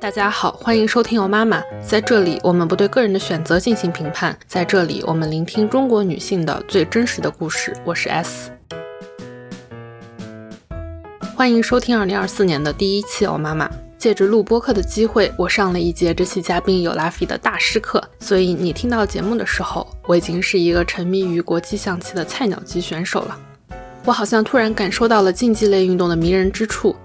大家好，欢迎收听《我妈妈》。在这里，我们不对个人的选择进行评判，在这里，我们聆听中国女性的最真实的故事。我是 S。欢迎收听二零二四年的第一期《我妈妈》。借着录播课的机会，我上了一节这期嘉宾有拉菲的大师课，所以你听到节目的时候，我已经是一个沉迷于国际象棋的菜鸟级选手了。我好像突然感受到了竞技类运动的迷人之处。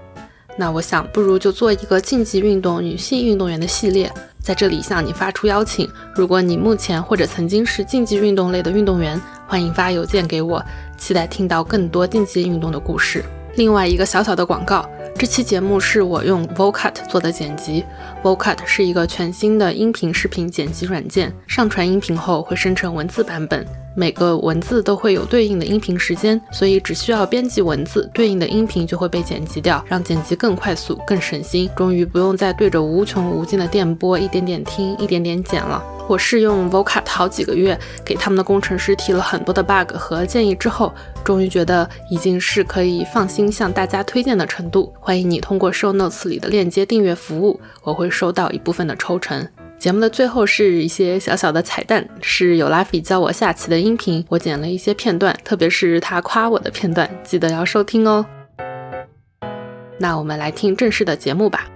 那我想，不如就做一个竞技运动女性运动员的系列，在这里向你发出邀请。如果你目前或者曾经是竞技运动类的运动员，欢迎发邮件给我，期待听到更多竞技运动的故事。另外一个小小的广告，这期节目是我用 Vocat 做的剪辑。Vocat 是一个全新的音频视频剪辑软件，上传音频后会生成文字版本。每个文字都会有对应的音频时间，所以只需要编辑文字，对应的音频就会被剪辑掉，让剪辑更快速、更省心。终于不用再对着无穷无尽的电波一点点听、一点点剪了。我试用 Vocat 好几个月，给他们的工程师提了很多的 bug 和建议之后，终于觉得已经是可以放心向大家推荐的程度。欢迎你通过 Show Notes 里的链接订阅服务，我会收到一部分的抽成。节目的最后是一些小小的彩蛋，是有拉菲教我下棋的音频，我剪了一些片段，特别是他夸我的片段，记得要收听哦。那我们来听正式的节目吧。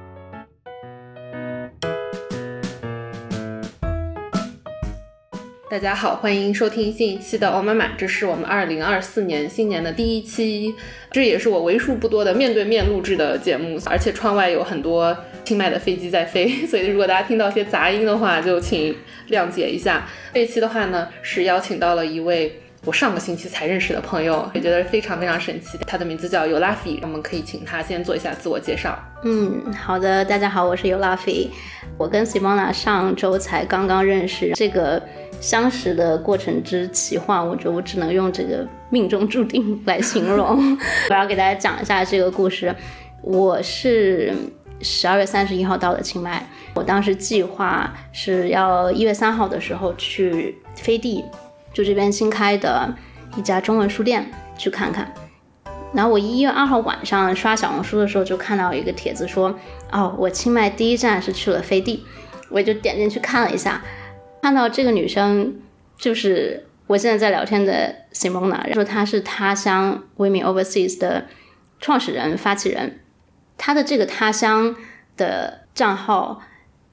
大家好，欢迎收听新一期的《哦妈妈》，这是我们二零二四年新年的第一期，这也是我为数不多的面对面录制的节目，而且窗外有很多清迈的飞机在飞，所以如果大家听到一些杂音的话，就请谅解一下。这一期的话呢，是邀请到了一位我上个星期才认识的朋友，也觉得非常非常神奇。他的名字叫尤拉菲，我们可以请他先做一下自我介绍。嗯，好的，大家好，我是尤拉菲，我跟 Simona 上周才刚刚认识，这个。相识的过程之奇幻，我觉得我只能用这个命中注定来形容。我要给大家讲一下这个故事。我是十二月三十一号到的清迈，我当时计划是要一月三号的时候去飞地，就这边新开的一家中文书店去看看。然后我一月二号晚上刷小红书的时候，就看到一个帖子说，哦，我清迈第一站是去了飞地，我就点进去看了一下。看到这个女生，就是我现在在聊天的 Simona，说她是他乡 Women Overseas 的创始人、发起人。他的这个他乡的账号，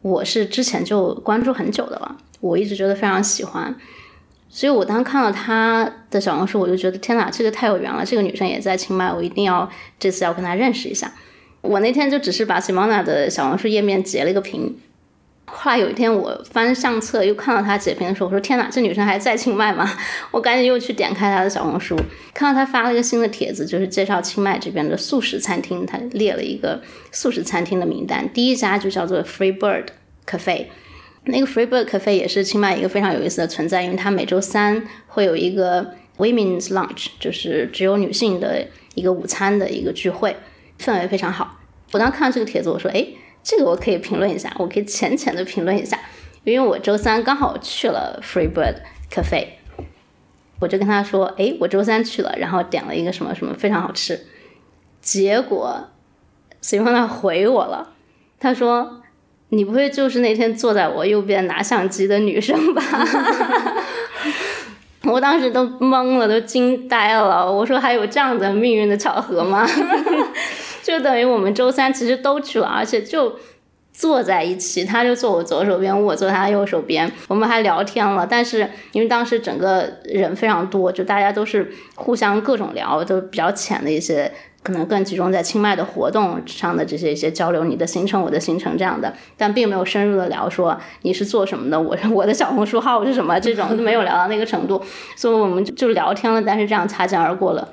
我是之前就关注很久的了，我一直觉得非常喜欢。所以我当看到他的小红书，我就觉得天哪，这个太有缘了！这个女生也在清迈，我一定要这次要跟她认识一下。我那天就只是把 Simona 的小红书页面截了一个屏。后来有一天，我翻相册又看到她截屏的时候，我说：“天哪，这女生还在清迈吗？” 我赶紧又去点开她的小红书，看到她发了一个新的帖子，就是介绍清迈这边的素食餐厅。她列了一个素食餐厅的名单，第一家就叫做 Free Bird Cafe。那个 Free Bird Cafe 也是清迈一个非常有意思的存在，因为它每周三会有一个 Women's Lunch，就是只有女性的一个午餐的一个聚会，氛围非常好。我当时看到这个帖子，我说：“哎。”这个我可以评论一下，我可以浅浅的评论一下，因为我周三刚好去了 Freebird Cafe，我就跟他说，哎，我周三去了，然后点了一个什么什么非常好吃，结果 Simona 回我了，他说，你不会就是那天坐在我右边拿相机的女生吧？我当时都懵了，都惊呆了，我说还有这样的命运的巧合吗？就等于我们周三其实都去了，而且就坐在一起，他就坐我左手边，我坐他右手边，我们还聊天了。但是因为当时整个人非常多，就大家都是互相各种聊，都比较浅的一些，可能更集中在清迈的活动上的这些一些交流，你的行程，我的行程这样的，但并没有深入的聊说你是做什么的，我我的小红书号是什么，这种没有聊到那个程度，所以我们就聊天了，但是这样擦肩而过了。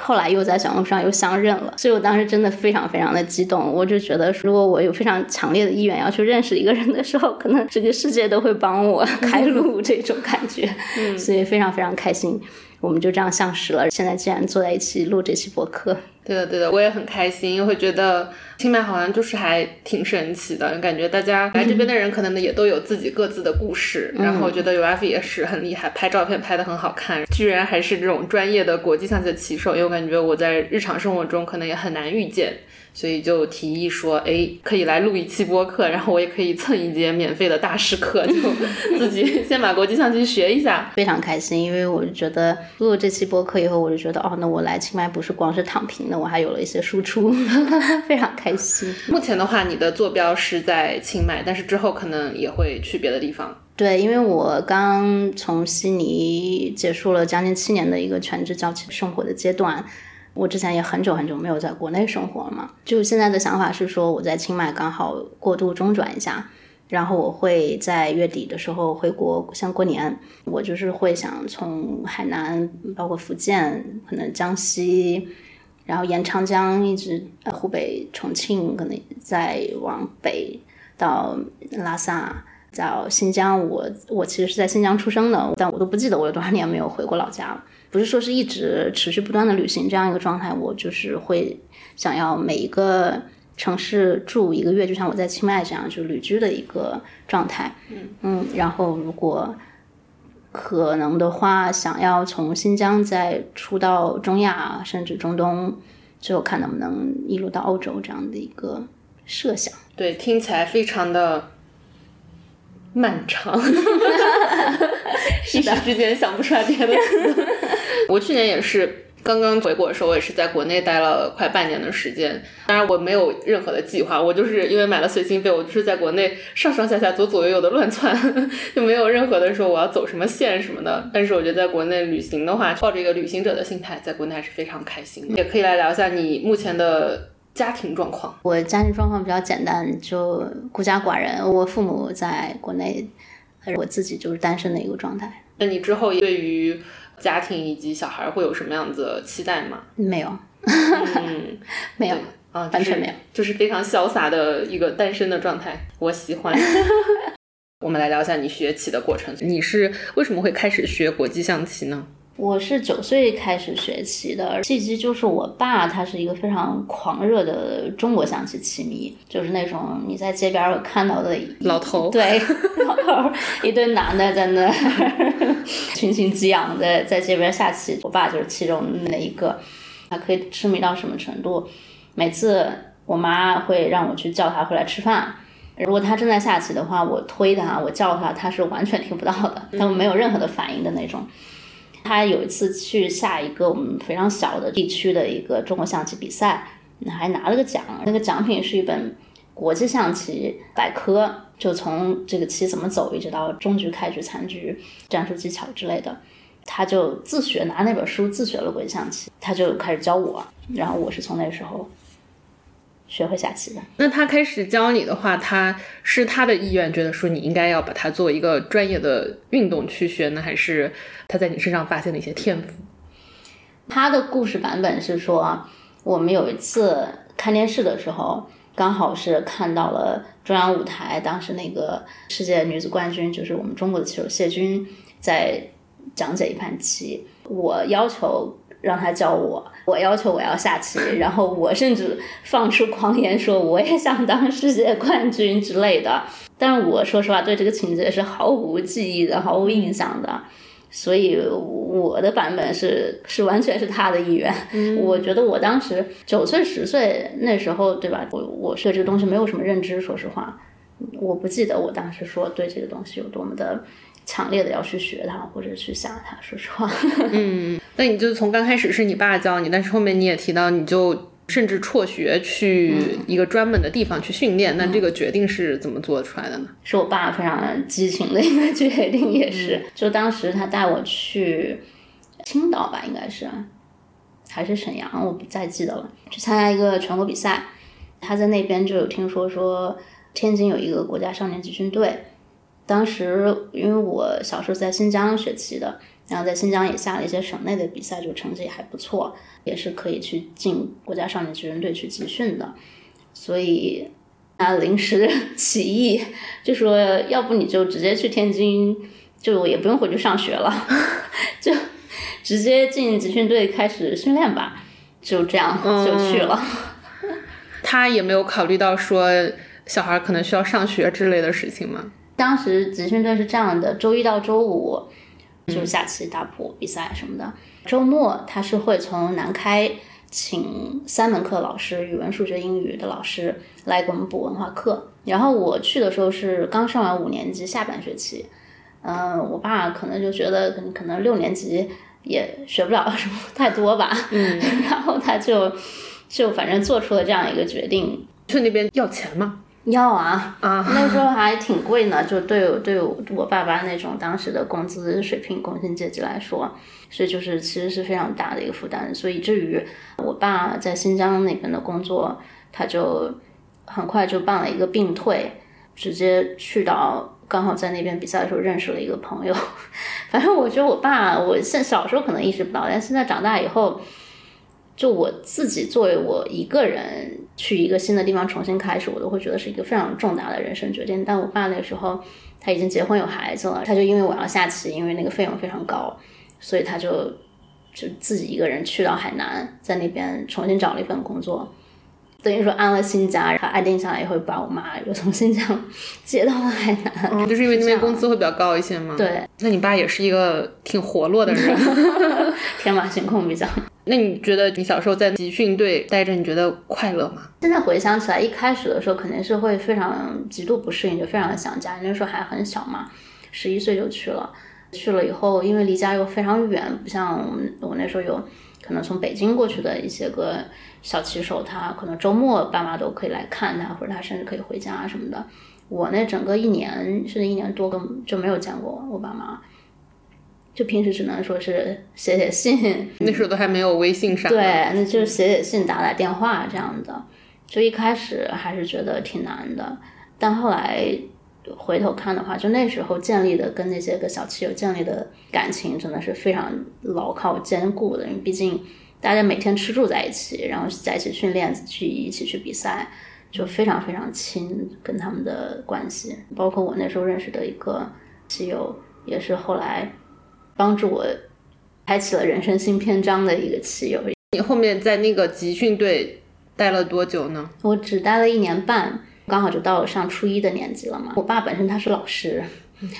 后来又在小红书上又相认了，所以我当时真的非常非常的激动。我就觉得，如果我有非常强烈的意愿要去认识一个人的时候，可能这个世界都会帮我 开路，这种感觉。嗯，所以非常非常开心，我们就这样相识了。现在既然坐在一起录这期博客。对的，对的，我也很开心，因为会觉得清迈好像就是还挺神奇的，感觉大家来这边的人可能呢也都有自己各自的故事，然后我觉得 u f 也是很厉害，拍照片拍的很好看，居然还是这种专业的国际象棋的棋手，因为我感觉我在日常生活中可能也很难遇见。所以就提议说，哎，可以来录一期播客，然后我也可以蹭一节免费的大师课，就自己先把国际象棋学一下。非常开心，因为我就觉得录了这期播客以后，我就觉得哦，那我来清迈不是光是躺平的，我还有了一些输出，非常开心。目前的话，你的坐标是在清迈，但是之后可能也会去别的地方。对，因为我刚从悉尼结束了将近七年的一个全职教棋生活的阶段。我之前也很久很久没有在国内生活了嘛，就现在的想法是说我在清迈刚好过渡中转一下，然后我会在月底的时候回国，像过年，我就是会想从海南，包括福建，可能江西，然后沿长江一直湖北、重庆，可能再往北到拉萨，到新疆。我我其实是在新疆出生的，但我都不记得我有多少年没有回过老家了。不是说是一直持续不断的旅行这样一个状态，我就是会想要每一个城市住一个月，就像我在清迈这样就旅居的一个状态。嗯嗯，然后如果可能的话，想要从新疆再出到中亚甚至中东，最后看能不能一路到欧洲这样的一个设想。对，听起来非常的漫长，一时之间想不出来别的词。我去年也是刚刚回国的时候，我也是在国内待了快半年的时间。当然我没有任何的计划，我就是因为买了随心飞，我就是在国内上上下下、左左右右的乱窜，就没有任何的说我要走什么线什么的。但是我觉得在国内旅行的话，抱着一个旅行者的心态，在国内还是非常开心。也可以来聊一下你目前的家庭状况。我家庭状况比较简单，就孤家寡人。我父母在国内，我自己就是单身的一个状态。那你之后对于？家庭以及小孩会有什么样子的期待吗？没有，嗯，没有啊，完全没有，就是非常潇洒的一个单身的状态，我喜欢。我们来聊一下你学棋的过程，你是为什么会开始学国际象棋呢？我是九岁开始学棋的，契机就是我爸他是一个非常狂热的中国象棋棋迷，就是那种你在街边看到的老头，对，老头一堆男的在那群情激昂的在街边下棋，我爸就是其中那一个，他可以痴迷到什么程度？每次我妈会让我去叫他回来吃饭，如果他正在下棋的话，我推他，我叫他，他是完全听不到的，他们没有任何的反应的那种。他有一次去下一个我们非常小的地区的一个中国象棋比赛，还拿了个奖。那个奖品是一本国际象棋百科，就从这个棋怎么走，一直到中局、开局、残局、战术技巧之类的。他就自学拿那本书自学了国际象棋，他就开始教我，然后我是从那时候。学会下棋的。那他开始教你的话，他是他的意愿，觉得说你应该要把它作为一个专业的运动去学呢，还是他在你身上发现了一些天赋？他的故事版本是说，我们有一次看电视的时候，刚好是看到了中央舞台，当时那个世界女子冠军就是我们中国的棋手谢军在讲解一盘棋，我要求。让他教我，我要求我要下棋，然后我甚至放出狂言说我也想当世界冠军之类的。但是我说实话，对这个情节是毫无记忆的，毫无印象的。所以我的版本是是完全是他的意愿。我觉得我当时九岁十岁那时候，对吧？我我对这个东西没有什么认知，说实话，我不记得我当时说对这个东西有多么的。强烈的要去学它或者去想它，说实话。嗯，那你就从刚开始是你爸教你，但是后面你也提到，你就甚至辍学去一个专门的地方去训练。那这个决定是怎么做出来的呢？是我爸非常激情的一个决定，也是。就当时他带我去青岛吧，应该是还是沈阳，我不再记得了。去参加一个全国比赛，他在那边就有听说说天津有一个国家少年集训队。当时因为我小时候在新疆学习的，然后在新疆也下了一些省内的比赛，就成绩也还不错，也是可以去进国家少年集训队去集训的。所以啊临时 起意就说，要不你就直接去天津，就也不用回去上学了，就直接进集训队开始训练吧。就这样就去了。他也没有考虑到说小孩可能需要上学之类的事情吗？当时集训队是这样的，周一到周五就下棋、打谱、比赛什么的。周末他是会从南开请三门课老师，语文、数学、英语的老师来给我们补文化课。然后我去的时候是刚上完五年级下半学期，嗯，我爸可能就觉得可能可能六年级也学不了什么太多吧，嗯，然后他就就反正做出了这样一个决定。去那边要钱吗？要啊啊，那时候还挺贵呢，就对对我爸爸那种当时的工资水平、工薪阶级来说，所以就是其实是非常大的一个负担。所以至于我爸在新疆那边的工作，他就很快就办了一个病退，直接去到刚好在那边比赛的时候认识了一个朋友。反正我觉得我爸，我现小时候可能意识不到，但现在长大以后。就我自己作为我一个人去一个新的地方重新开始，我都会觉得是一个非常重大的人生决定。但我爸那个时候他已经结婚有孩子了，他就因为我要下棋，因为那个费用非常高，所以他就就自己一个人去到海南，在那边重新找了一份工作。等于说安了新家，然后安定下来以后，把我妈又从新疆接到了海南，就是因为那边工资会比较高一些吗？对，那你爸也是一个挺活络的人，天马行空比较。那你觉得你小时候在集训队待着，你觉得快乐吗？现在回想起来，一开始的时候肯定是会非常极度不适应，就非常的想家。那时候还很小嘛，十一岁就去了，去了以后，因为离家又非常远，不像我那时候有可能从北京过去的一些个。小骑手他可能周末爸妈都可以来看他，或者他甚至可以回家什么的。我那整个一年甚至一年多根本就没有见过我爸妈，就平时只能说是写写信。那时候都还没有微信啥。对，那就是写写信、打打电话这样的。就一开始还是觉得挺难的，但后来回头看的话，就那时候建立的跟那些个小骑友建立的感情真的是非常牢靠坚固的，因为毕竟。大家每天吃住在一起，然后在一起训练，去一起去比赛，就非常非常亲，跟他们的关系。包括我那时候认识的一个棋友，也是后来帮助我开启了人生新篇章的一个棋友。你后面在那个集训队待了多久呢？我只待了一年半，刚好就到上初一的年纪了嘛。我爸本身他是老师，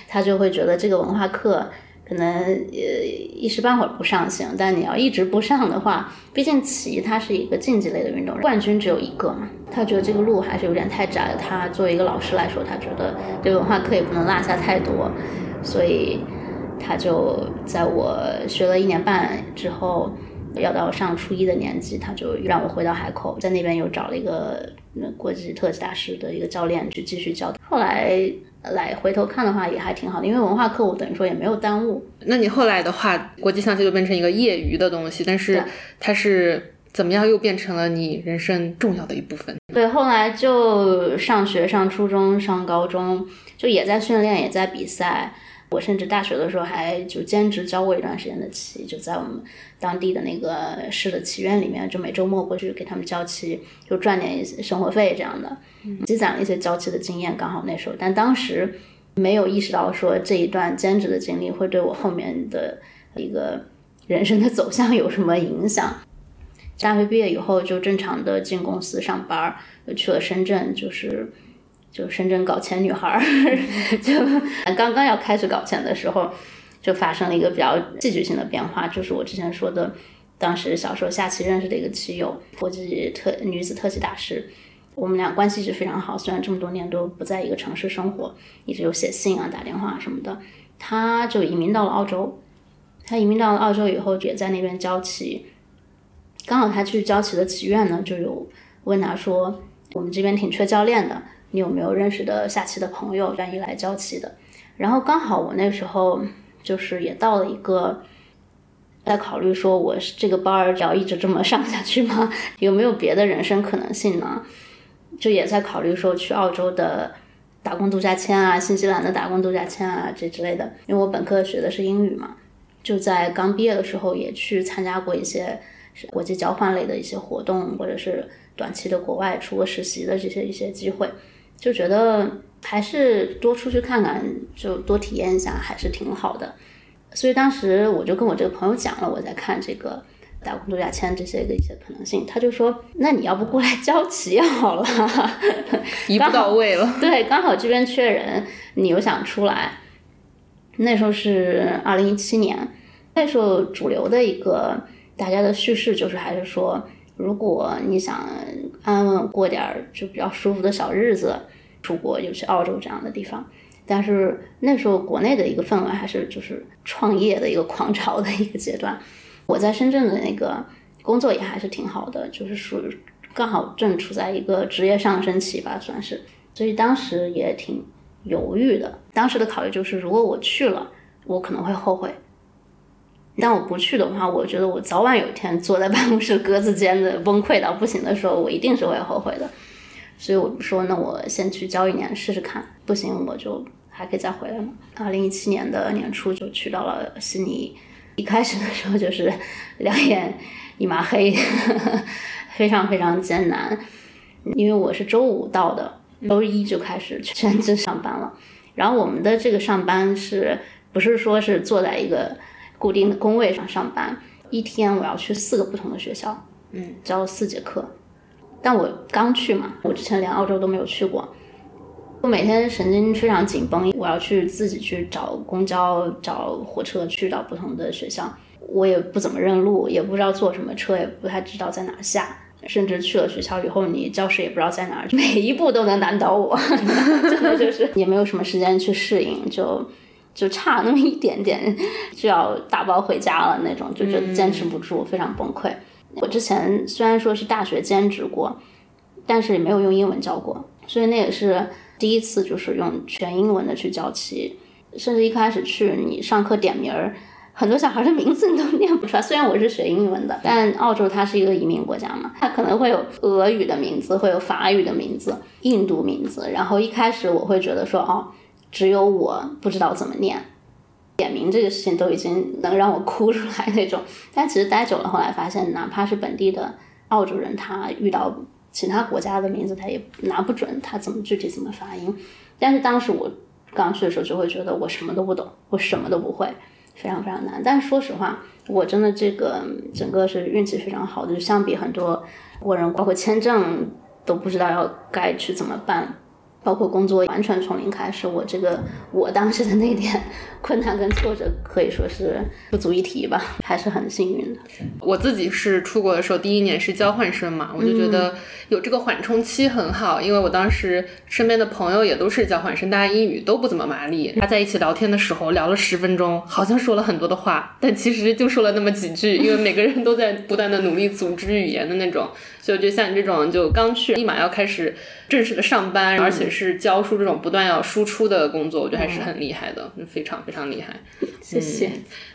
他就会觉得这个文化课。可能呃一时半会儿不上行，但你要一直不上的话，毕竟棋它是一个竞技类的运动，冠军只有一个嘛。他觉得这个路还是有点太窄。他作为一个老师来说，他觉得这个文化课也不能落下太多，所以他就在我学了一年半之后，要到上初一的年纪，他就让我回到海口，在那边又找了一个国际特级大师的一个教练去继续教。后来。来回头看的话也还挺好的，因为文化课我等于说也没有耽误。那你后来的话，国际象棋就变成一个业余的东西，但是它是怎么样又变成了你人生重要的一部分？对，后来就上学、上初中、上高中，就也在训练，也在比赛。我甚至大学的时候还就兼职教过一段时间的棋，就在我们当地的那个市的棋院里面，就每周末过去给他们教棋，就赚点一些生活费这样的，积攒了一些教棋的经验。刚好那时候，但当时没有意识到说这一段兼职的经历会对我后面的一个人生的走向有什么影响。大学毕业以后就正常的进公司上班，又去了深圳，就是。就深圳搞钱女孩儿，就刚刚要开始搞钱的时候，就发生了一个比较戏剧性的变化，就是我之前说的，当时小时候下棋认识的一个棋友，国际特女子特级大师，我们俩关系一直非常好，虽然这么多年都不在一个城市生活，一直有写信啊、打电话什么的。他就移民到了澳洲，他移民到了澳洲以后，也在那边教棋。刚好他去教棋的棋院呢，就有问他说，我们这边挺缺教练的。你有没有认识的下棋的朋友愿意来教棋的？然后刚好我那时候就是也到了一个在考虑说，我这个班儿要一直这么上下去吗？有没有别的人生可能性呢？就也在考虑说去澳洲的打工度假签啊，新西兰的打工度假签啊这之类的。因为我本科学的是英语嘛，就在刚毕业的时候也去参加过一些国际交换类的一些活动，或者是短期的国外出国实习的这些一些机会。就觉得还是多出去看看，就多体验一下，还是挺好的。所以当时我就跟我这个朋友讲了，我在看这个打工度假签这些的一些可能性。他就说：“那你要不过来交齐好了，一步到位了。”对，刚好这边缺人，你又想出来。那时候是二零一七年，那时候主流的一个大家的叙事就是还是说如果你想安稳稳过点儿就比较舒服的小日子，出国就去澳洲这样的地方。但是那时候国内的一个氛围还是就是创业的一个狂潮的一个阶段。我在深圳的那个工作也还是挺好的，就是属于刚好正处在一个职业上升期吧，算是。所以当时也挺犹豫的。当时的考虑就是，如果我去了，我可能会后悔。但我不去的话，我觉得我早晚有一天坐在办公室格子间的崩溃到不行的时候，我一定是会后悔的。所以我说，那我先去教一年试试看，不行我就还可以再回来嘛。二零一七年的年初就去到了悉尼，一开始的时候就是两眼一抹黑，非常非常艰难。因为我是周五到的，周一就开始全职上班了。然后我们的这个上班是不是说是坐在一个固定的工位上上班？一天我要去四个不同的学校，嗯，教四节课。但我刚去嘛，我之前连澳洲都没有去过，我每天神经非常紧绷，我要去自己去找公交、找火车去到不同的学校，我也不怎么认路，也不知道坐什么车，也不太知道在哪下，甚至去了学校以后，你教室也不知道在哪儿，每一步都能难倒我，真的就是也没有什么时间去适应，就。就差那么一点点，就要打包回家了那种，就觉得坚持不住，非常崩溃。我之前虽然说是大学兼职过，但是也没有用英文教过，所以那也是第一次，就是用全英文的去教起。甚至一开始去你上课点名儿，很多小孩的名字你都念不出来。虽然我是学英文的，但澳洲它是一个移民国家嘛，它可能会有俄语的名字，会有法语的名字，印度名字。然后一开始我会觉得说，哦。只有我不知道怎么念，点名这个事情都已经能让我哭出来那种。但其实待久了，后来发现，哪怕是本地的澳洲人，他遇到其他国家的名字，他也拿不准他怎么具体怎么发音。但是当时我刚去的时候，就会觉得我什么都不懂，我什么都不会，非常非常难。但是说实话，我真的这个整个是运气非常好的，就相比很多国人，包括签证都不知道要该去怎么办。包括工作完全从零开始，我这个我当时的那点 困难跟挫折可以说是不足一提吧，还是很幸运的。我自己是出国的时候第一年是交换生嘛，我就觉得有这个缓冲期很好，因为我当时身边的朋友也都是交换生，大家英语都不怎么麻利，大家在一起聊天的时候聊了十分钟，好像说了很多的话，但其实就说了那么几句，因为每个人都在不断的努力组织语言的那种。所以我觉得像你这种就刚去，立马要开始正式的上班，而且是教书这种不断要输出的工作，我觉得还是很厉害的，非常非常厉害。谢谢。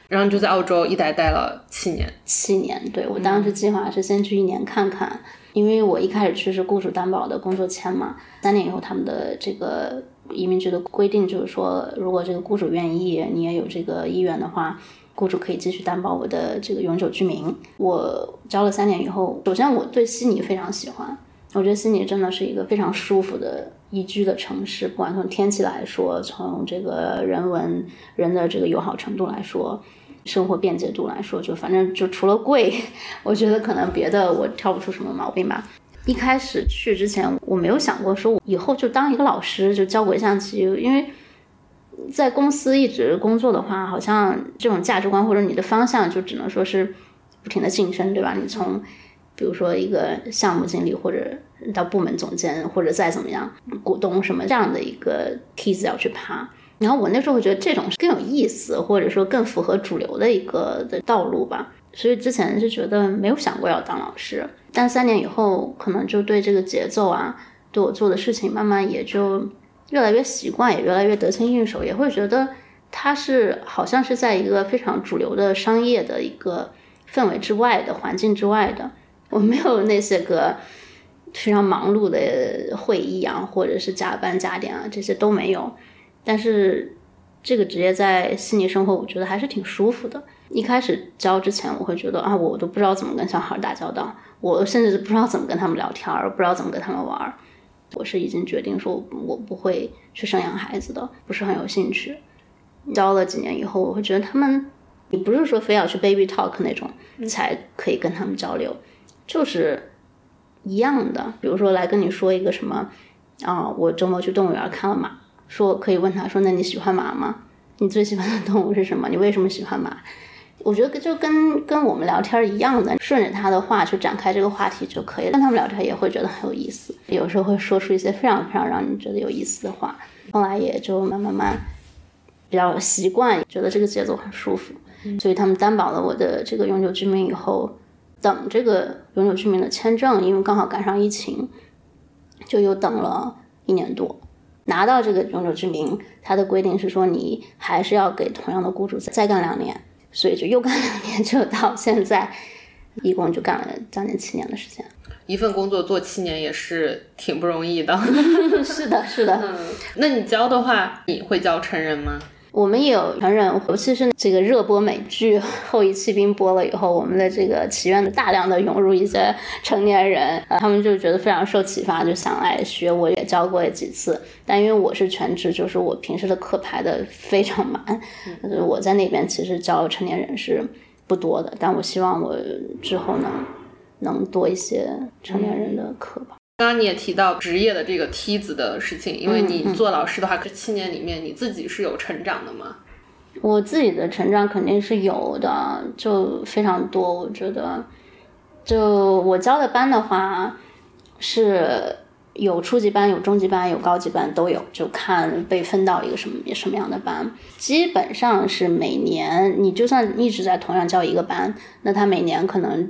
然后就在澳洲一待待了七年。七年，对我当时计划是先去一年看看，因为我一开始去是雇主担保的工作签嘛，三年以后他们的这个移民局的规定就是说，如果这个雇主愿意，你也有这个意愿的话。雇主可以继续担保我的这个永久居民。我交了三年以后，首先我对悉尼非常喜欢，我觉得悉尼真的是一个非常舒服的宜居的城市，不管从天气来说，从这个人文人的这个友好程度来说，生活便捷度来说，就反正就除了贵，我觉得可能别的我挑不出什么毛病吧。一开始去之前，我没有想过说我以后就当一个老师就教鬼象棋，因为。在公司一直工作的话，好像这种价值观或者你的方向就只能说是不停的晋升，对吧？你从比如说一个项目经理，或者到部门总监，或者再怎么样，股东什么这样的一个梯子要去爬。然后我那时候会觉得这种是更有意思，或者说更符合主流的一个的道路吧。所以之前是觉得没有想过要当老师，但三年以后，可能就对这个节奏啊，对我做的事情，慢慢也就。越来越习惯，也越来越得心应手，也会觉得他是好像是在一个非常主流的商业的一个氛围之外的环境之外的。我没有那些个非常忙碌的会议啊，或者是加班加点啊，这些都没有。但是这个职业在悉尼生活，我觉得还是挺舒服的。一开始教之前，我会觉得啊，我都不知道怎么跟小孩打交道，我甚至不知道怎么跟他们聊天，不知道怎么跟他们玩。我是已经决定说，我不会去生养孩子的，不是很有兴趣。教了几年以后，我会觉得他们，你不是说非要去 baby talk 那种才可以跟他们交流，就是一样的。比如说来跟你说一个什么啊，我周末去动物园看了马，说可以问他说，那你喜欢马吗？你最喜欢的动物是什么？你为什么喜欢马？我觉得就跟跟我们聊天一样的，顺着他的话去展开这个话题就可以了。跟他们聊天也会觉得很有意思，有时候会说出一些非常非常让你觉得有意思的话。后来也就慢慢慢比较习惯，觉得这个节奏很舒服。所以他们担保了我的这个永久居民以后，等这个永久居民的签证，因为刚好赶上疫情，就又等了一年多。拿到这个永久居民，它的规定是说你还是要给同样的雇主再干两年。所以就又干两年，就 到现在，一共就干了将近七年的时间。一份工作做七年也是挺不容易的。是的，是的。嗯，那你教的话，你会教成人吗？我们也有成人，尤其是这个热播美剧《后羿弃兵》播了以后，我们的这个祈愿大量的涌入一些成年人，他们就觉得非常受启发，就想来学。我也教过几次，但因为我是全职，就是我平时的课排的非常满，我在那边其实教成年人是不多的。但我希望我之后能能多一些成年人的课吧。刚刚你也提到职业的这个梯子的事情，因为你做老师的话，这七年里面你自己是有成长的吗？我自己的成长肯定是有的，就非常多。我觉得，就我教的班的话，是有初级班、有中级班、有高级班都有，就看被分到一个什么什么样的班。基本上是每年，你就算一直在同样教一个班，那他每年可能。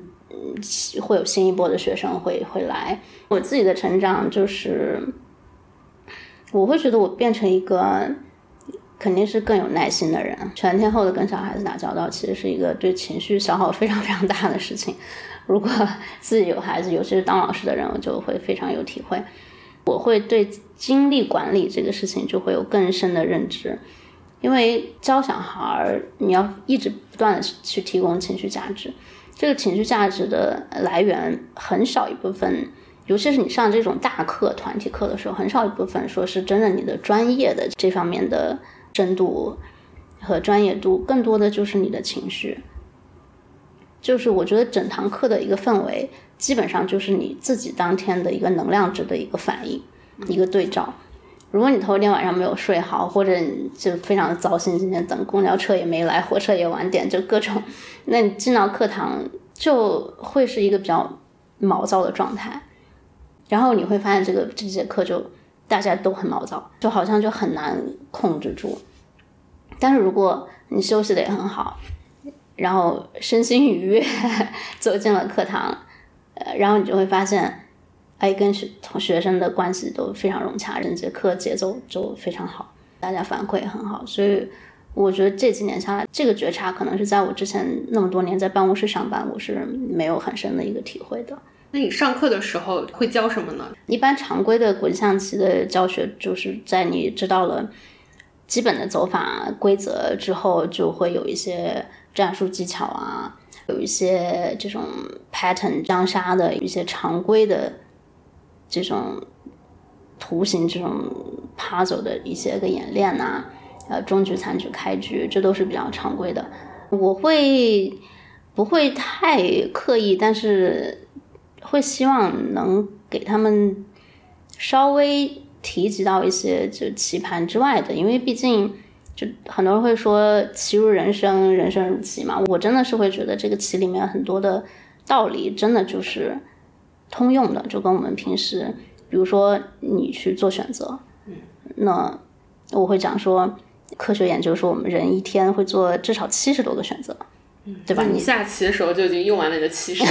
会有新一波的学生会会来。我自己的成长就是，我会觉得我变成一个肯定是更有耐心的人。全天候的跟小孩子打交道，其实是一个对情绪消耗非常非常大的事情。如果自己有孩子，尤其是当老师的人，我就会非常有体会。我会对精力管理这个事情就会有更深的认知，因为教小孩你要一直不断的去提供情绪价值。这个情绪价值的来源很少一部分，尤其是你上这种大课、团体课的时候，很少一部分说是真的你的专业的这方面的深度和专业度，更多的就是你的情绪。就是我觉得整堂课的一个氛围，基本上就是你自己当天的一个能量值的一个反应，一个对照。如果你头一天晚上没有睡好，或者你就非常的糟心，今天等公交车也没来，火车也晚点，就各种，那你进到课堂就会是一个比较毛躁的状态。然后你会发现，这个这节课就大家都很毛躁，就好像就很难控制住。但是如果你休息的也很好，然后身心愉悦 走进了课堂，呃，然后你就会发现。哎，跟学同学生的关系都非常融洽，这节课节奏就非常好，大家反馈也很好，所以我觉得这几年下来，这个觉察可能是在我之前那么多年在办公室上班，我是没有很深的一个体会的。那你上课的时候会教什么呢？一般常规的国际象棋的教学，就是在你知道了基本的走法规则之后，就会有一些战术技巧啊，有一些这种 pattern 江杀的一些常规的。这种图形、这种 puzzle 的一些个演练呐，呃，中局、残局、开局，这都是比较常规的。我会不会太刻意，但是会希望能给他们稍微提及到一些就棋盘之外的，因为毕竟就很多人会说“棋如人生，人生如棋”嘛。我真的是会觉得这个棋里面很多的道理，真的就是。通用的，就跟我们平时，比如说你去做选择，那我会讲说，科学研究说我们人一天会做至少七十多个选择，对吧？你下棋的时候就已经用完了你的七十，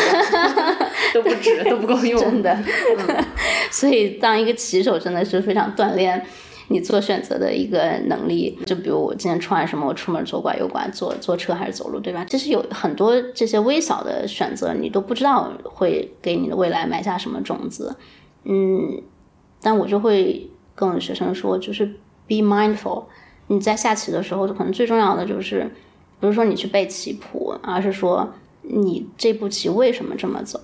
都不止，都不够用，真的。所以当一个棋手真的是非常锻炼。你做选择的一个能力，就比如我今天穿什么，我出门左拐右拐，坐坐车还是走路，对吧？其实有很多这些微小的选择，你都不知道会给你的未来埋下什么种子。嗯，但我就会跟我的学生说，就是 be mindful。你在下棋的时候，可能最重要的就是，不是说你去背棋谱，而是说你这步棋为什么这么走？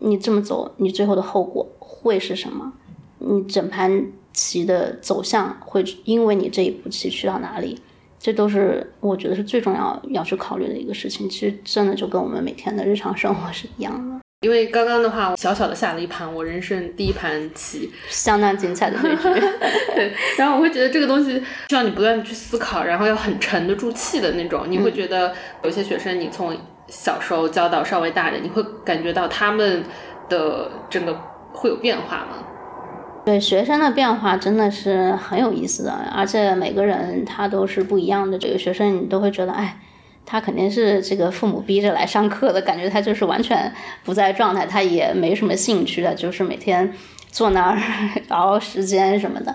你这么走，你最后的后果会是什么？你整盘。棋的走向会因为你这一步棋去到哪里，这都是我觉得是最重要要去考虑的一个事情。其实真的就跟我们每天的日常生活是一样的。因为刚刚的话，小小的下了一盘我人生第一盘棋，相当精彩的对局。对，然后我会觉得这个东西需要你不断的去思考，然后要很沉得住气的那种。你会觉得有些学生，你从小时候教到稍微大人，你会感觉到他们的整个会有变化吗？对学生的变化真的是很有意思的，而且每个人他都是不一样的。这个学生你都会觉得，哎。他肯定是这个父母逼着来上课的感觉，他就是完全不在状态，他也没什么兴趣的，就是每天坐那儿 熬时间什么的。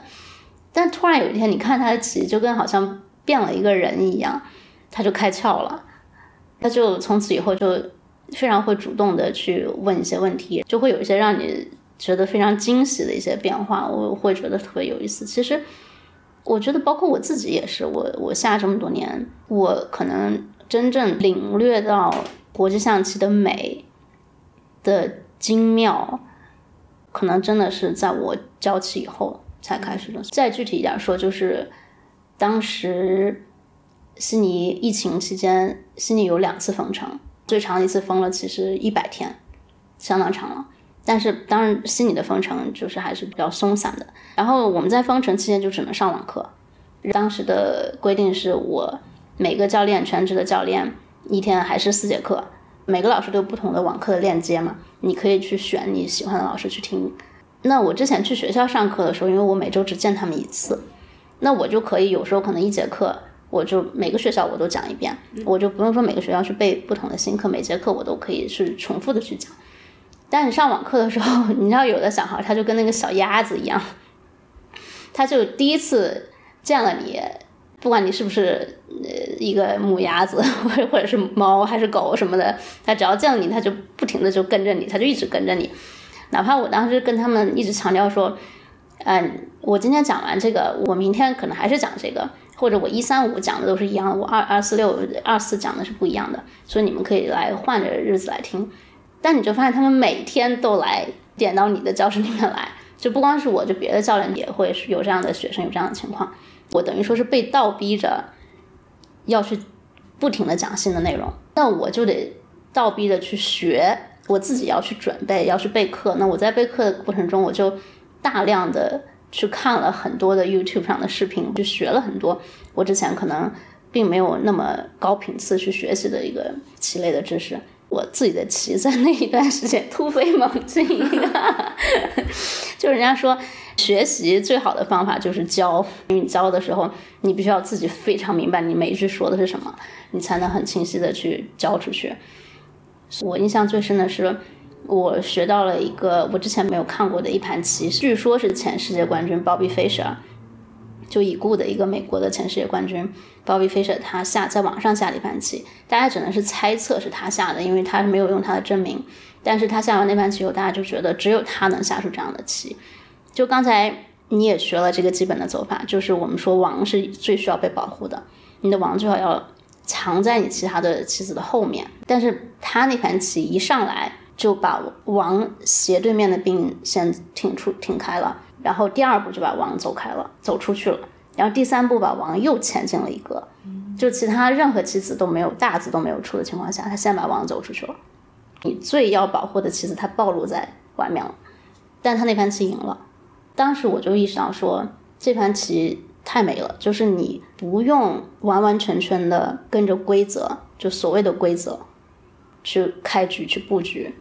但突然有一天，你看他的棋，就跟好像变了一个人一样，他就开窍了，他就从此以后就非常会主动的去问一些问题，就会有一些让你觉得非常惊喜的一些变化，我会觉得特别有意思。其实我觉得，包括我自己也是，我我下这么多年，我可能。真正领略到国际象棋的美的精妙，可能真的是在我教棋以后才开始的。再具体一点说，就是当时悉尼疫情期间，悉尼有两次封城，最长一次封了其实一百天，相当长了。但是当然，悉尼的封城就是还是比较松散的。然后我们在封城期间就只能上网课，当时的规定是我。每个教练全职的教练一天还是四节课，每个老师都有不同的网课的链接嘛，你可以去选你喜欢的老师去听。那我之前去学校上课的时候，因为我每周只见他们一次，那我就可以有时候可能一节课我就每个学校我都讲一遍，我就不用说每个学校去背不同的新课，每节课我都可以是重复的去讲。但你上网课的时候，你知道有的小孩他就跟那个小鸭子一样，他就第一次见了你。不管你是不是呃一个母鸭子，或或者是猫还是狗什么的，它只要见到你，它就不停的就跟着你，它就一直跟着你。哪怕我当时跟他们一直强调说，嗯，我今天讲完这个，我明天可能还是讲这个，或者我一三五讲的都是一样的，我二二四六二四讲的是不一样的，所以你们可以来换着日子来听。但你就发现他们每天都来点到你的教室里面来，就不光是我，就别的教练也会是有这样的学生，有这样的情况。我等于说是被倒逼着要去不停的讲新的内容，那我就得倒逼着去学，我自己要去准备，要去备课。那我在备课的过程中，我就大量的去看了很多的 YouTube 上的视频，就学了很多我之前可能并没有那么高频次去学习的一个棋类的知识。我自己的棋在那一段时间突飞猛进，就人家说。学习最好的方法就是教，因为你教的时候，你必须要自己非常明白你每一句说的是什么，你才能很清晰的去教出去。我印象最深的是，我学到了一个我之前没有看过的一盘棋，据说是前世界冠军 Bobby Fischer，就已故的一个美国的前世界冠军 Bobby Fisher 他下在网上下了一盘棋，大家只能是猜测是他下的，因为他是没有用他的真名，但是他下完那盘棋以后，大家就觉得只有他能下出这样的棋。就刚才你也学了这个基本的走法，就是我们说王是最需要被保护的，你的王最好要藏在你其他的棋子的后面。但是他那盘棋一上来就把王斜对面的兵先挺出挺开了，然后第二步就把王走开了，走出去了，然后第三步把王又前进了一个，就其他任何棋子都没有大子都没有出的情况下，他先把王走出去了。你最要保护的棋子他暴露在外面了，但他那盘棋赢了。当时我就意识到说，这盘棋太美了，就是你不用完完全全的跟着规则，就所谓的规则去开局去布局，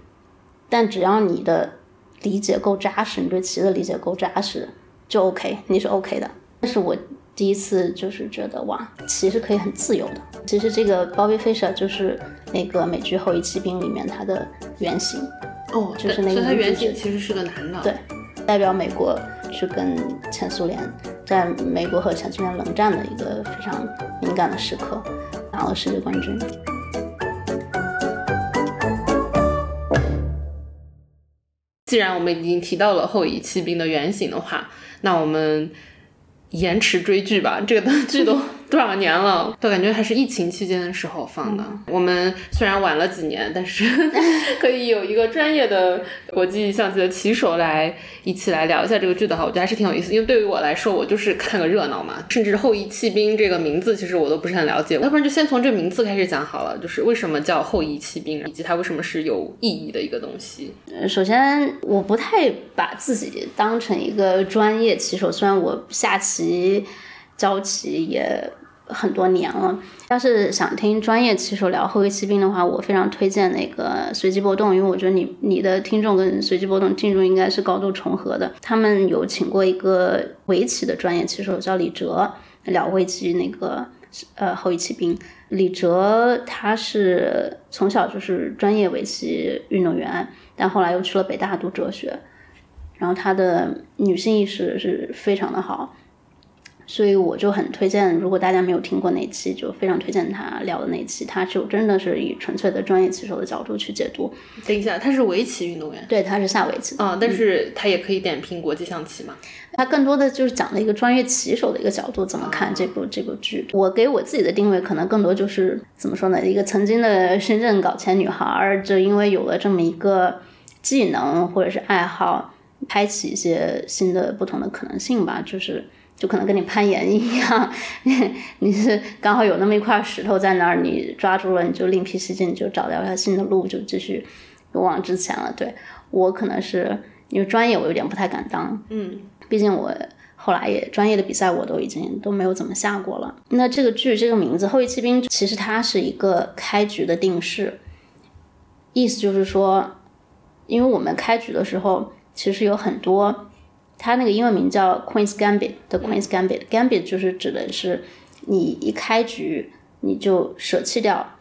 但只要你的理解够扎实，你对棋的理解够扎实，就 OK，你是 OK 的。但是我第一次就是觉得哇，其实可以很自由的。其实这个 Bobby Fischer 就是那个美剧《后裔骑兵》里面他的原型哦，就是那个他原型其实是个男的，对。代表美国去跟前苏联，在美国和前苏联冷战的一个非常敏感的时刻，拿了世界冠军。既然我们已经提到了后裔骑兵的原型的话，那我们延迟追剧吧。这个剧都多少年了，都感觉还是疫情期间的时候放的。我们虽然晚了几年，但是 可以有一个专业的国际象棋的棋手来一起来聊一下这个剧的话，我觉得还是挺有意思。因为对于我来说，我就是看个热闹嘛。甚至后羿弃兵这个名字，其实我都不是很了解。要不然就先从这名字开始讲好了，就是为什么叫后羿弃兵，以及它为什么是有意义的一个东西。首先，我不太把自己当成一个专业棋手，虽然我下棋、教棋也。很多年了，要是想听专业棋手聊后卫骑兵的话，我非常推荐那个随机波动，因为我觉得你你的听众跟随机波动听众应该是高度重合的。他们有请过一个围棋的专业棋手叫李哲聊围棋那个呃后卫骑兵。李哲他是从小就是专业围棋运动员，但后来又去了北大读哲学，然后他的女性意识是非常的好。所以我就很推荐，如果大家没有听过那期，就非常推荐他聊的那期。他就真的是以纯粹的专业棋手的角度去解读。等一下，他是围棋运动员？对，他是下围棋。啊，但是他也可以点评国际象棋嘛？他更多的就是讲了一个专业棋手的一个角度怎么看这部这部剧。我给我自己的定位可能更多就是怎么说呢？一个曾经的深圳搞钱女孩，就因为有了这么一个技能或者是爱好，开启一些新的不同的可能性吧，就是。就可能跟你攀岩一样，你是刚好有那么一块石头在那儿，你抓住了，你就另辟蹊径，就找到一条新的路，就继续勇往直前了。对我可能是因为专业，我有点不太敢当，嗯，毕竟我后来也专业的比赛我都已经都没有怎么下过了。那这个剧这个名字《后羿骑兵》，其实它是一个开局的定式，意思就是说，因为我们开局的时候其实有很多。它那个英文名叫 Queen's Gambit 的 Queen's Gambit，Gambit 就是指的是你一开局你就舍弃掉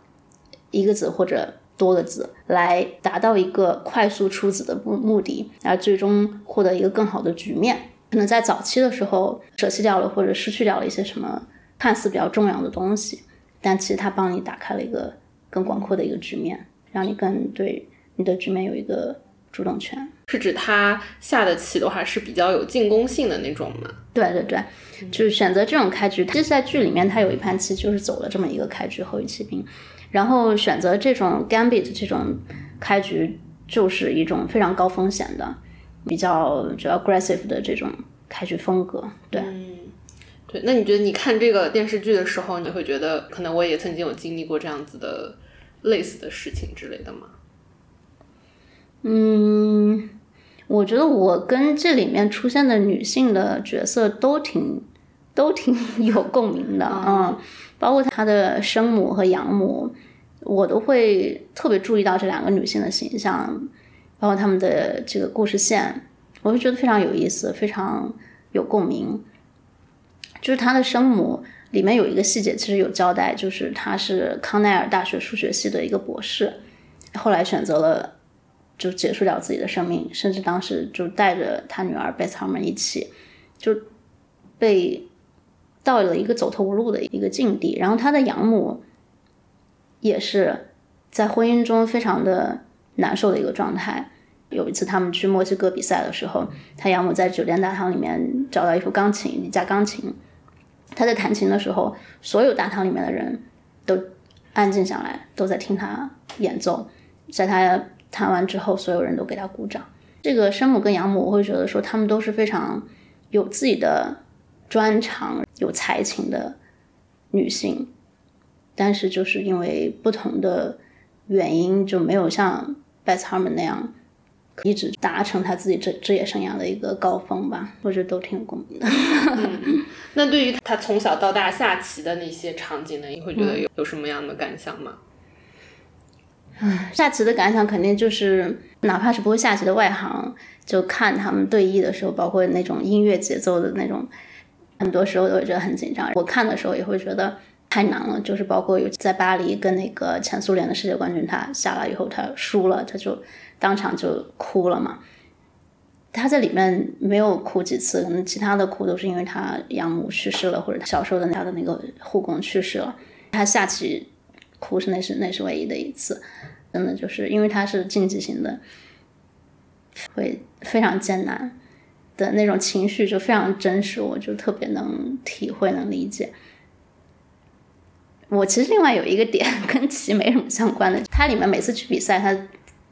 一个子或者多个子，来达到一个快速出子的目目的，然后最终获得一个更好的局面。可能在早期的时候舍弃掉了或者失去掉了一些什么看似比较重要的东西，但其实它帮你打开了一个更广阔的一个局面，让你更对你的局面有一个。主动权是指他下的棋的话是比较有进攻性的那种吗？对对对，就是选择这种开局。其实，在剧里面，他有一盘棋就是走了这么一个开局后一骑兵，然后选择这种 gambit 这种开局，就是一种非常高风险的、比较比较 aggressive 的这种开局风格。对，对。那你觉得你看这个电视剧的时候，你会觉得可能我也曾经有经历过这样子的类似的事情之类的吗？嗯，我觉得我跟这里面出现的女性的角色都挺都挺 有共鸣的嗯，包括她的生母和养母，我都会特别注意到这两个女性的形象，包括他们的这个故事线，我就觉得非常有意思，非常有共鸣。就是她的生母里面有一个细节，其实有交代，就是她是康奈尔大学数学系的一个博士，后来选择了。就结束掉自己的生命，甚至当时就带着他女儿贝斯尔曼一起，就被到了一个走投无路的一个境地。然后他的养母也是在婚姻中非常的难受的一个状态。有一次他们去墨西哥比赛的时候，他养母在酒店大堂里面找到一副钢琴，一架钢琴。他在弹琴的时候，所有大堂里面的人都安静下来，都在听他演奏，在他。弹完之后，所有人都给他鼓掌。这个生母跟养母，我会觉得说，他们都是非常有自己的专长、有才情的女性，但是就是因为不同的原因，就没有像 Beth Harmon 那样一直达成他自己职职业生涯的一个高峰吧。我觉得都挺有共鸣的。那对于他从小到大下棋的那些场景呢，你会觉得有有什么样的感想吗？下棋的感想肯定就是，哪怕是不会下棋的外行，就看他们对弈的时候，包括那种音乐节奏的那种，很多时候都会觉得很紧张。我看的时候也会觉得太难了，就是包括有在巴黎跟那个前苏联的世界冠军，他下来以后他输了，他就当场就哭了嘛。他在里面没有哭几次，可能其他的哭都是因为他养母去世了，或者他小时候的他的那个护工去世了。他下棋哭是那是那是唯一的一次。真的就是因为它是竞技型的，会非常艰难的那种情绪就非常真实，我就特别能体会能理解。我其实另外有一个点跟棋没什么相关的，它里面每次去比赛，它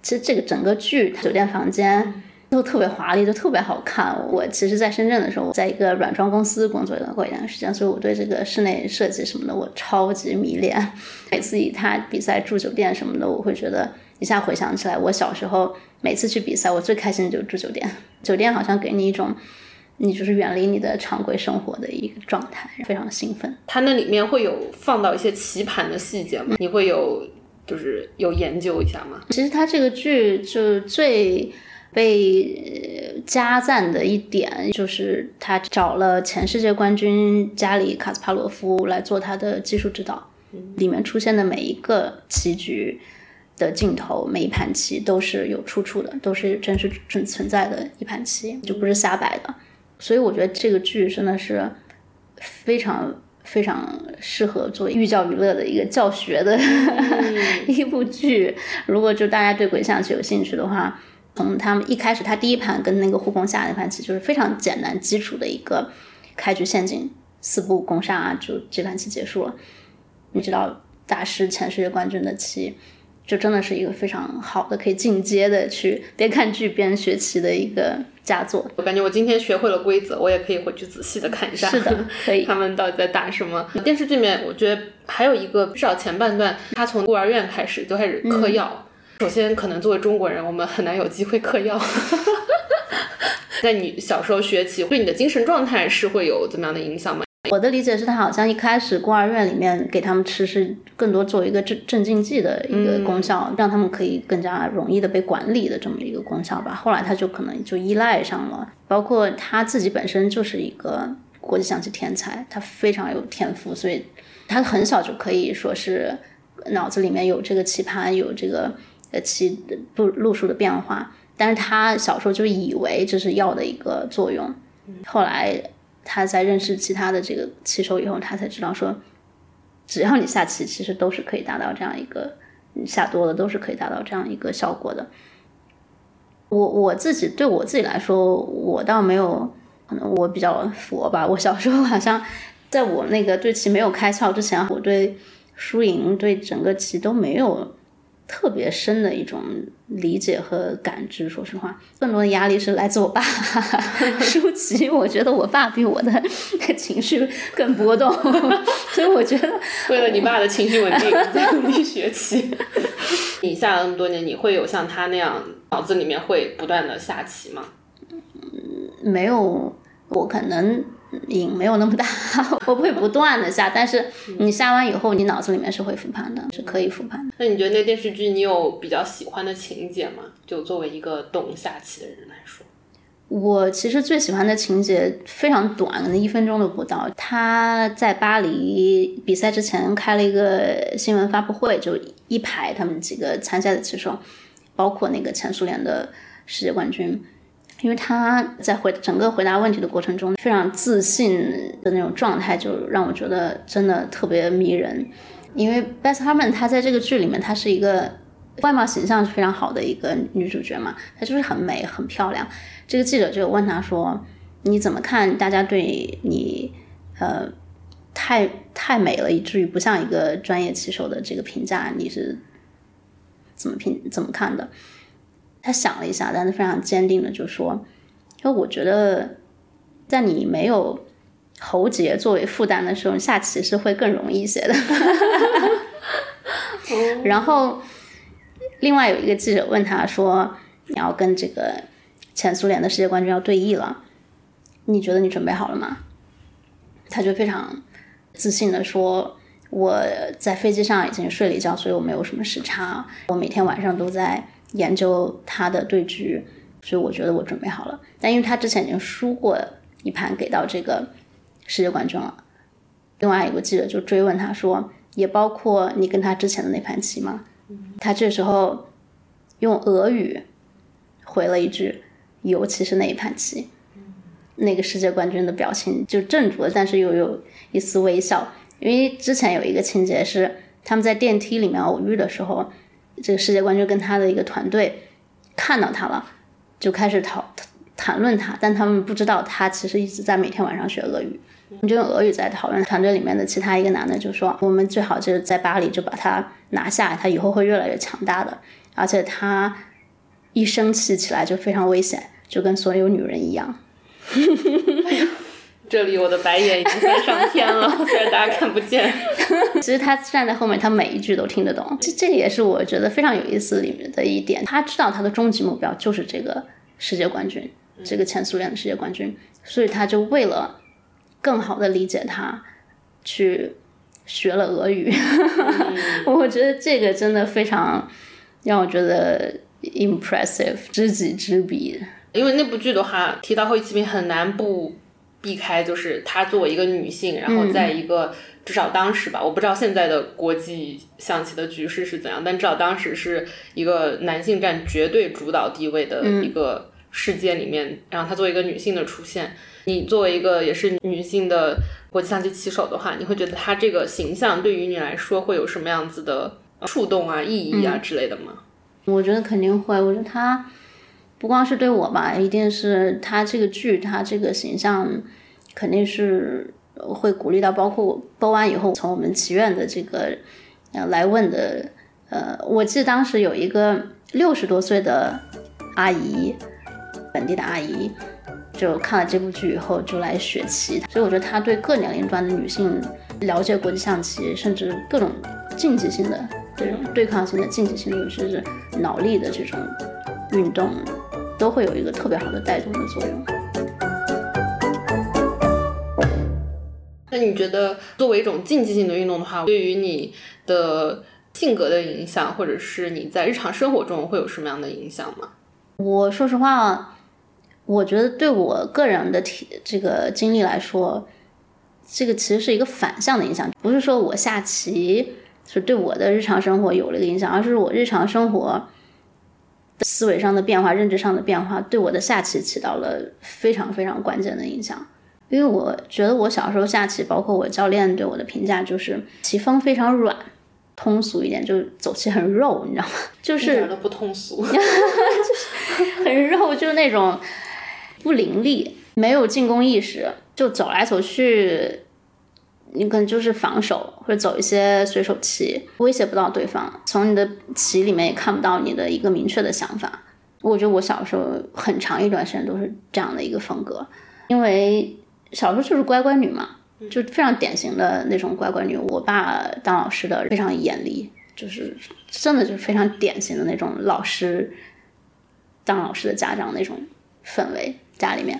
其实这个整个剧酒店房间都特别华丽，都特别好看。我其实，在深圳的时候，在一个软装公司工作过一段时间，所以我对这个室内设计什么的，我超级迷恋。每次以他比赛住酒店什么的，我会觉得一下回想起来，我小时候每次去比赛，我最开心的就是住酒店。酒店好像给你一种。你就是远离你的常规生活的一个状态，非常兴奋。它那里面会有放到一些棋盘的细节吗？你会有就是有研究一下吗？其实它这个剧就最被加赞的一点，就是他找了前世界冠军加里卡斯帕罗夫来做他的技术指导。里面出现的每一个棋局的镜头，每一盘棋都是有出处的，都是真实存存在的一盘棋，就不是瞎摆的。所以我觉得这个剧真的是非常非常适合做寓教于乐的一个教学的 一部剧。如果就大家对鬼象棋有兴趣的话，从他们一开始，他第一盘跟那个护工下那盘棋就是非常简单基础的一个开局陷阱，四步攻杀啊就这盘棋结束了。你知道大师前世界冠军的棋。就真的是一个非常好的可以进阶的去边看剧边学棋的一个佳作。我感觉我今天学会了规则，我也可以回去仔细的看一下。是的，可以。他们到底在打什么？电视剧里面，我觉得还有一个至少前半段，他从孤儿院开始就开始嗑药。首先，可能作为中国人，我们很难有机会嗑药。在你小时候学习，对你的精神状态是会有怎么样的影响吗？我的理解是他好像一开始孤儿院里面给他们吃是更多作为一个镇镇静剂的一个功效，让他们可以更加容易的被管理的这么一个功效吧。后来他就可能就依赖上了，包括他自己本身就是一个国际象棋天才，他非常有天赋，所以他很小就可以说是脑子里面有这个棋盘，有这个呃棋路路数的变化。但是他小时候就以为这是药的一个作用，后来。他在认识其他的这个棋手以后，他才知道说，只要你下棋，其实都是可以达到这样一个，下多了都是可以达到这样一个效果的。我我自己对我自己来说，我倒没有，可能我比较佛吧。我小时候好像在我那个对棋没有开窍之前，我对输赢对整个棋都没有。特别深的一种理解和感知，说实话，更多的压力是来自我爸。舒淇，我觉得我爸比我的 情绪更波动，所以我觉得为了你爸的情绪稳定，在努力学习。你下了那么多年，你会有像他那样脑子里面会不断的下棋吗？嗯，没有，我可能。瘾没有那么大，我不会不断的下，但是你下完以后，你脑子里面是会复盘的，是可以复盘的。那你觉得那电视剧你有比较喜欢的情节吗？就作为一个懂下棋的人来说，我其实最喜欢的情节非常短，可能一分钟都不到。他在巴黎比赛之前开了一个新闻发布会，就一排他们几个参赛的棋手，包括那个前苏联的世界冠军。因为他在回整个回答问题的过程中，非常自信的那种状态，就让我觉得真的特别迷人。因为 Beth Harmon 她在这个剧里面，她是一个外貌形象是非常好的一个女主角嘛，她就是很美很漂亮。这个记者就问她说：“你怎么看大家对你呃太太美了，以至于不像一个专业棋手的这个评价？你是怎么评怎么看的？”他想了一下，但是非常坚定的就说：“说我觉得，在你没有喉结作为负担的时候，下棋是会更容易一些的。”然后，另外有一个记者问他说：“你要跟这个前苏联的世界冠军要对弈了，你觉得你准备好了吗？”他就非常自信的说：“我在飞机上已经睡了一觉，所以我没有什么时差。我每天晚上都在。”研究他的对局，所以我觉得我准备好了。但因为他之前已经输过一盘给到这个世界冠军了，另外一个记者就追问他说：“也包括你跟他之前的那盘棋吗？”他这时候用俄语回了一句：“尤其是那一盘棋。”那个世界冠军的表情就镇住了，但是又有一丝微笑，因为之前有一个情节是他们在电梯里面偶遇的时候。这个世界冠军跟他的一个团队看到他了，就开始讨谈论他，但他们不知道他其实一直在每天晚上学俄语。就用俄语在讨论。团队里面的其他一个男的就说：“我们最好就是在巴黎就把他拿下，他以后会越来越强大的。而且他一生气起来就非常危险，就跟所有女人一样。”这里我的白眼已经翻上天了，虽然大家看不见。其实他站在后面，他每一句都听得懂。这这也是我觉得非常有意思里面的一点。他知道他的终极目标就是这个世界冠军，这个前苏联的世界冠军，所以他就为了更好的理解他，去学了俄语。我觉得这个真的非常让我觉得 impressive，知己知彼。因为那部剧的话，提到后期兵很难不。避开就是她作为一个女性，然后在一个至少当时吧，我不知道现在的国际象棋的局势是怎样，但至少当时是一个男性占绝对主导地位的一个世界里面，然后她作为一个女性的出现，你作为一个也是女性的国际象棋棋手的话，你会觉得她这个形象对于你来说会有什么样子的触动啊、意义啊之类的吗？我觉得肯定会，我觉得她。不光是对我吧，一定是他这个剧，他这个形象，肯定是会鼓励到，包括播完以后，从我们祈愿的这个呃来问的，呃，我记得当时有一个六十多岁的阿姨，本地的阿姨，就看了这部剧以后就来学棋，所以我觉得他对各年龄段的女性了解国际象棋，甚至各种竞技性的这种对抗性的竞技性的，尤其是脑力的这种运动。都会有一个特别好的带动的作用。那你觉得作为一种竞技性的运动的话，对于你的性格的影响，或者是你在日常生活中会有什么样的影响吗？我说实话，我觉得对我个人的体这个经历来说，这个其实是一个反向的影响，不是说我下棋是对我的日常生活有了一个影响，而是我日常生活。思维上的变化，认知上的变化，对我的下棋起到了非常非常关键的影响。因为我觉得我小时候下棋，包括我教练对我的评价，就是棋风非常软，通俗一点就是走棋很肉，你知道吗？就是一点都不通俗，就是很肉，就是那种不凌厉，没有进攻意识，就走来走去。你可能就是防守，或者走一些随手棋，威胁不到对方。从你的棋里面也看不到你的一个明确的想法。我觉得我小时候很长一段时间都是这样的一个风格，因为小时候就是乖乖女嘛，就非常典型的那种乖乖女。我爸当老师的非常严厉，就是真的就是非常典型的那种老师当老师的家长那种氛围。家里面，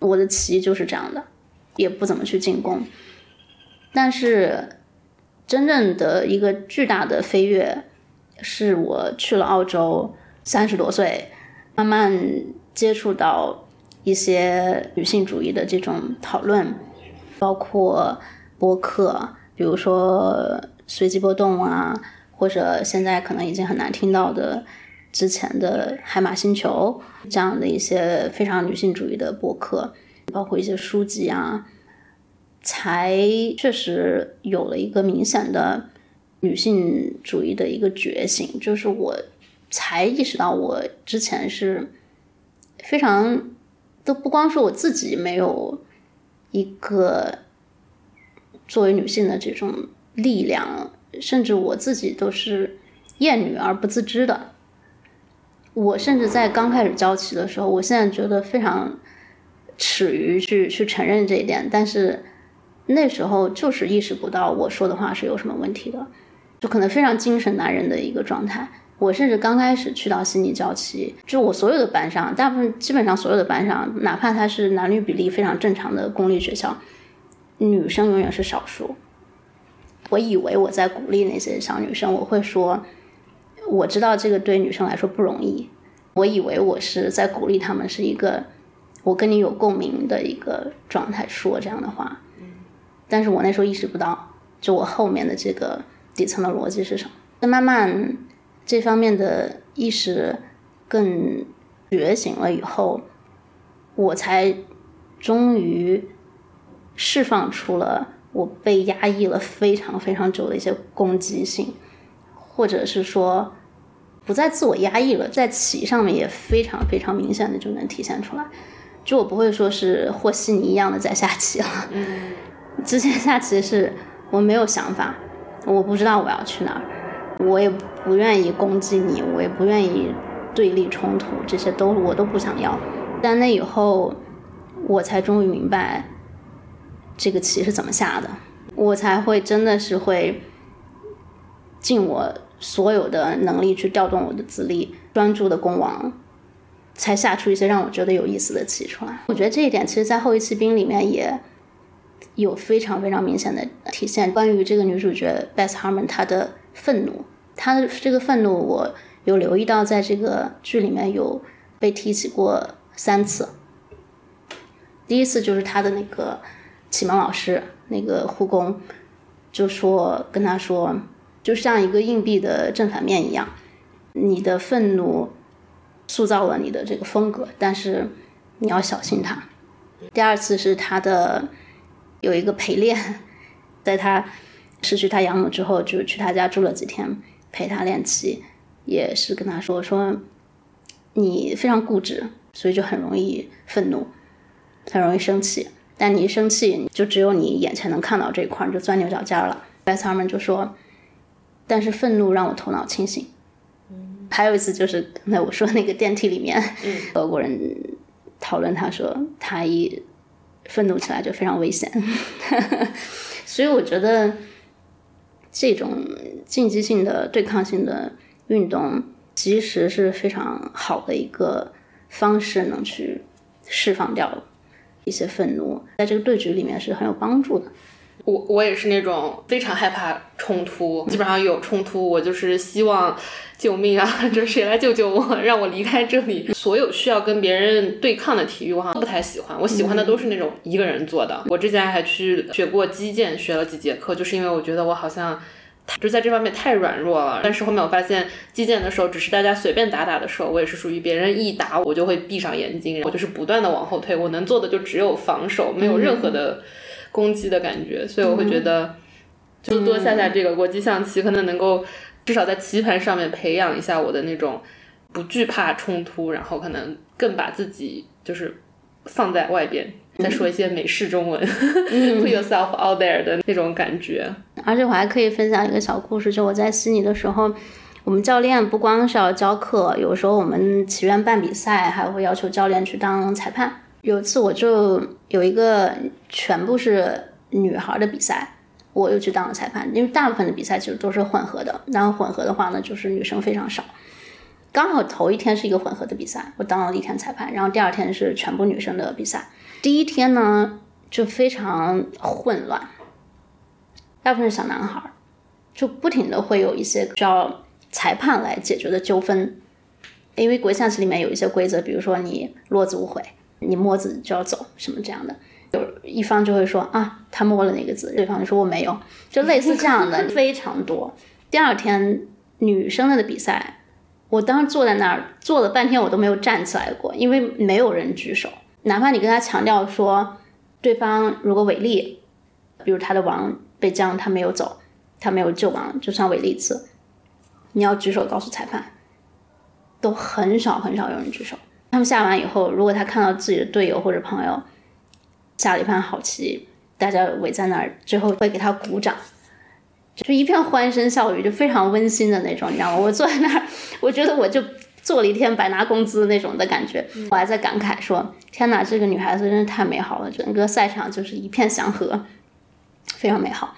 我的棋就是这样的，也不怎么去进攻。但是，真正的一个巨大的飞跃，是我去了澳洲，三十多岁，慢慢接触到一些女性主义的这种讨论，包括播客，比如说随机波动啊，或者现在可能已经很难听到的之前的海马星球这样的一些非常女性主义的播客，包括一些书籍啊。才确实有了一个明显的女性主义的一个觉醒，就是我才意识到，我之前是非常都不光是我自己没有一个作为女性的这种力量，甚至我自己都是厌女而不自知的。我甚至在刚开始教棋的时候，我现在觉得非常耻于去去承认这一点，但是。那时候就是意识不到我说的话是有什么问题的，就可能非常精神男人的一个状态。我甚至刚开始去到悉尼教棋，就我所有的班上，大部分基本上所有的班上，哪怕它是男女比例非常正常的公立学校，女生永远是少数。我以为我在鼓励那些小女生，我会说，我知道这个对女生来说不容易。我以为我是在鼓励他们，是一个我跟你有共鸣的一个状态，说这样的话。但是我那时候意识不到，就我后面的这个底层的逻辑是什么。那慢慢这方面的意识更觉醒了以后，我才终于释放出了我被压抑了非常非常久的一些攻击性，或者是说不再自我压抑了，在棋上面也非常非常明显的就能体现出来。就我不会说是和稀泥一样的在下棋了。之前下棋是我没有想法，我不知道我要去哪儿，我也不愿意攻击你，我也不愿意对立冲突，这些都我都不想要。但那以后，我才终于明白这个棋是怎么下的，我才会真的是会尽我所有的能力去调动我的资历，专注的攻王，才下出一些让我觉得有意思的棋出来。我觉得这一点，其实，在后羿骑兵里面也有非常非常明显的体现。关于这个女主角 Beth Harmon 她的愤怒，她的这个愤怒，我有留意到，在这个剧里面有被提起过三次。第一次就是她的那个启蒙老师，那个护工，就说跟她说，就像一个硬币的正反面一样，你的愤怒塑造了你的这个风格，但是你要小心它。第二次是她的有一个陪练，在他失去他养母之后，就去他家住了几天，陪他练棋，也是跟他说说，你非常固执，所以就很容易愤怒。很容易生气，但你一生气，就只有你眼前能看到这一块，你就钻牛角尖了。Beth Harmon 就说：“但是愤怒让我头脑清醒。”还有一次就是刚才我说那个电梯里面，俄国人讨论，他说他一愤怒起来就非常危险。所以我觉得这种竞技性的、对抗性的运动，其实是非常好的一个方式，能去释放掉。一些愤怒，在这个对局里面是很有帮助的。我我也是那种非常害怕冲突，基本上有冲突，我就是希望救命啊！这 谁来救救我，让我离开这里。所有需要跟别人对抗的体育，我好像不太喜欢。我喜欢的都是那种一个人做的。我之前还去学过击剑，学了几节课，就是因为我觉得我好像。就在这方面太软弱了，但是后面我发现击剑的时候，只是大家随便打打的时候，我也是属于别人一打我就会闭上眼睛，我就是不断的往后退，我能做的就只有防守，没有任何的攻击的感觉，所以我会觉得就多下下这个国际象棋，可能能够至少在棋盘上面培养一下我的那种不惧怕冲突，然后可能更把自己就是放在外边。再说一些美式中文，put yourself out there 的那种感觉。而且我还可以分享一个小故事，就我在悉尼的时候，我们教练不光是要教课，有时候我们祈愿办比赛，还会要求教练去当裁判。有一次我就有一个全部是女孩的比赛，我又去当了裁判，因为大部分的比赛其实都是混合的，然后混合的话呢，就是女生非常少。刚好头一天是一个混合的比赛，我当了一天裁判，然后第二天是全部女生的比赛。第一天呢，就非常混乱，大部分是小男孩，就不停的会有一些需要裁判来解决的纠纷，因为国际象棋里面有一些规则，比如说你落子无悔，你摸子就要走，什么这样的，有一方就会说啊，他摸了哪个字，对方就说我没有，就类似这样的非常多。第二天女生的比赛，我当时坐在那儿坐了半天，我都没有站起来过，因为没有人举手。哪怕你跟他强调说，对方如果违例，比如他的王被将，他没有走，他没有救王，就算违例一次，你要举手告诉裁判，都很少很少有人举手。他们下完以后，如果他看到自己的队友或者朋友下了一盘好棋，大家围在那儿，最后会给他鼓掌，就一片欢声笑语，就非常温馨的那种，你知道吗？我坐在那儿，我觉得我就。做了一天白拿工资那种的感觉，我还在感慨说：“天哪，这个女孩子真是太美好了！整个赛场就是一片祥和，非常美好。”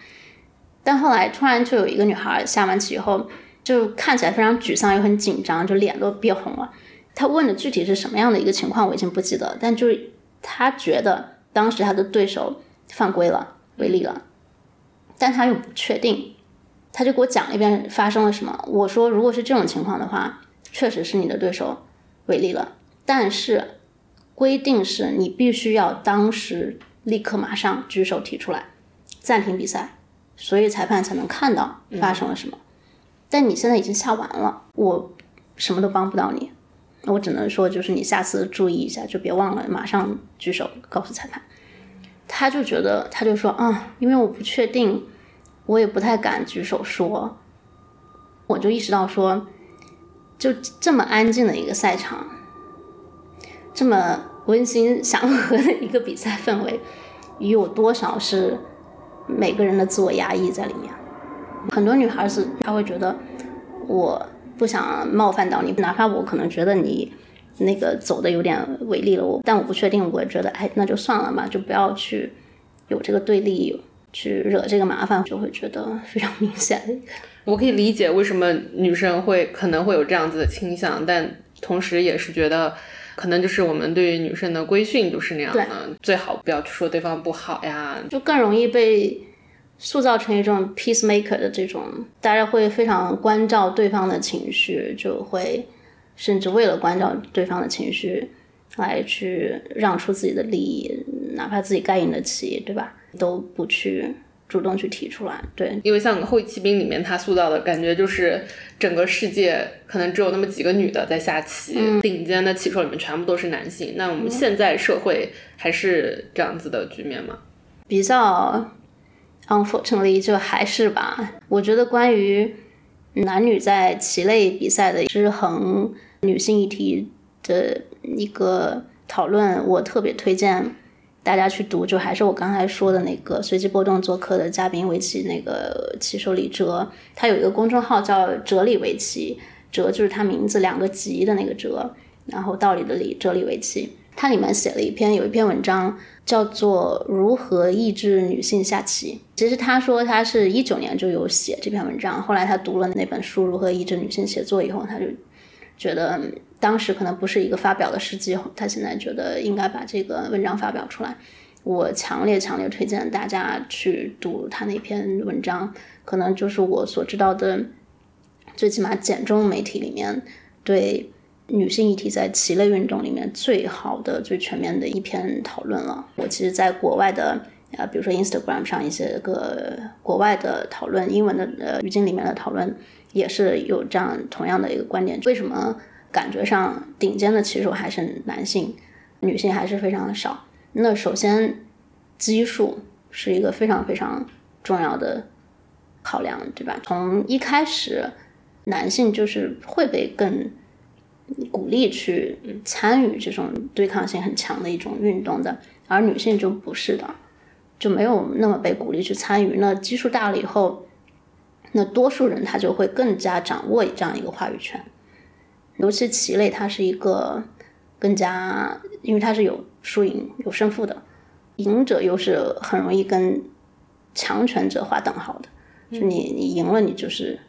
但后来突然就有一个女孩下完棋以后，就看起来非常沮丧又很紧张，就脸都憋红了。她问的具体是什么样的一个情况，我已经不记得。但就是他觉得当时他的对手犯规了，违例了，但他又不确定，他就给我讲了一遍发生了什么。我说：“如果是这种情况的话。”确实是你的对手违例了，但是规定是你必须要当时立刻马上举手提出来暂停比赛，所以裁判才能看到发生了什么。但你现在已经下完了，我什么都帮不到你，我只能说就是你下次注意一下，就别忘了马上举手告诉裁判。他就觉得他就说啊，因为我不确定，我也不太敢举手说，我就意识到说。就这么安静的一个赛场，这么温馨祥和的一个比赛氛围，有多少是每个人的自我压抑在里面。很多女孩子她会觉得，我不想冒犯到你，哪怕我可能觉得你那个走的有点违例了，我但我不确定，我觉得哎，那就算了嘛，就不要去有这个对立，去惹这个麻烦，就会觉得非常明显。我可以理解为什么女生会可能会有这样子的倾向，但同时也是觉得，可能就是我们对于女生的规训就是那样的，最好不要去说对方不好呀，就更容易被塑造成一种 peacemaker 的这种，大家会非常关照对方的情绪，就会甚至为了关照对方的情绪，来去让出自己的利益，哪怕自己该赢的棋，对吧，都不去。主动去提出来，对，因为像《后骑兵》里面他塑造的感觉就是整个世界可能只有那么几个女的在下棋，顶尖的棋手里面全部都是男性。那我们现在社会还是这样子的局面吗？比较 unfortunately 就还是吧。我觉得关于男女在棋类比赛的失衡、女性议题的一个讨论，我特别推荐。大家去读，就还是我刚才说的那个随机波动做客的嘉宾围棋那个棋手李哲，他有一个公众号叫“哲理围棋”，哲就是他名字两个吉的那个哲，然后道理的理，哲理围棋。他里面写了一篇有一篇文章叫做《如何抑制女性下棋》。其实他说他是一九年就有写这篇文章，后来他读了那本书《如何抑制女性写作》以后，他就觉得。当时可能不是一个发表的时机，他现在觉得应该把这个文章发表出来。我强烈强烈推荐大家去读他那篇文章，可能就是我所知道的，最起码简中媒体里面对女性议题在棋类运动里面最好的、最全面的一篇讨论了。我其实在国外的啊，比如说 Instagram 上一些个国外的讨论，英文的呃语境里面的讨论，也是有这样同样的一个观点：为什么？感觉上顶尖的棋手还是男性，女性还是非常的少。那首先，基数是一个非常非常重要的考量，对吧？从一开始，男性就是会被更鼓励去参与这种对抗性很强的一种运动的，而女性就不是的，就没有那么被鼓励去参与。那基数大了以后，那多数人他就会更加掌握这样一个话语权。尤其棋类，它是一个更加，因为它是有输赢、有胜负的，赢者又是很容易跟强权者划等号的。就你你赢了，你就是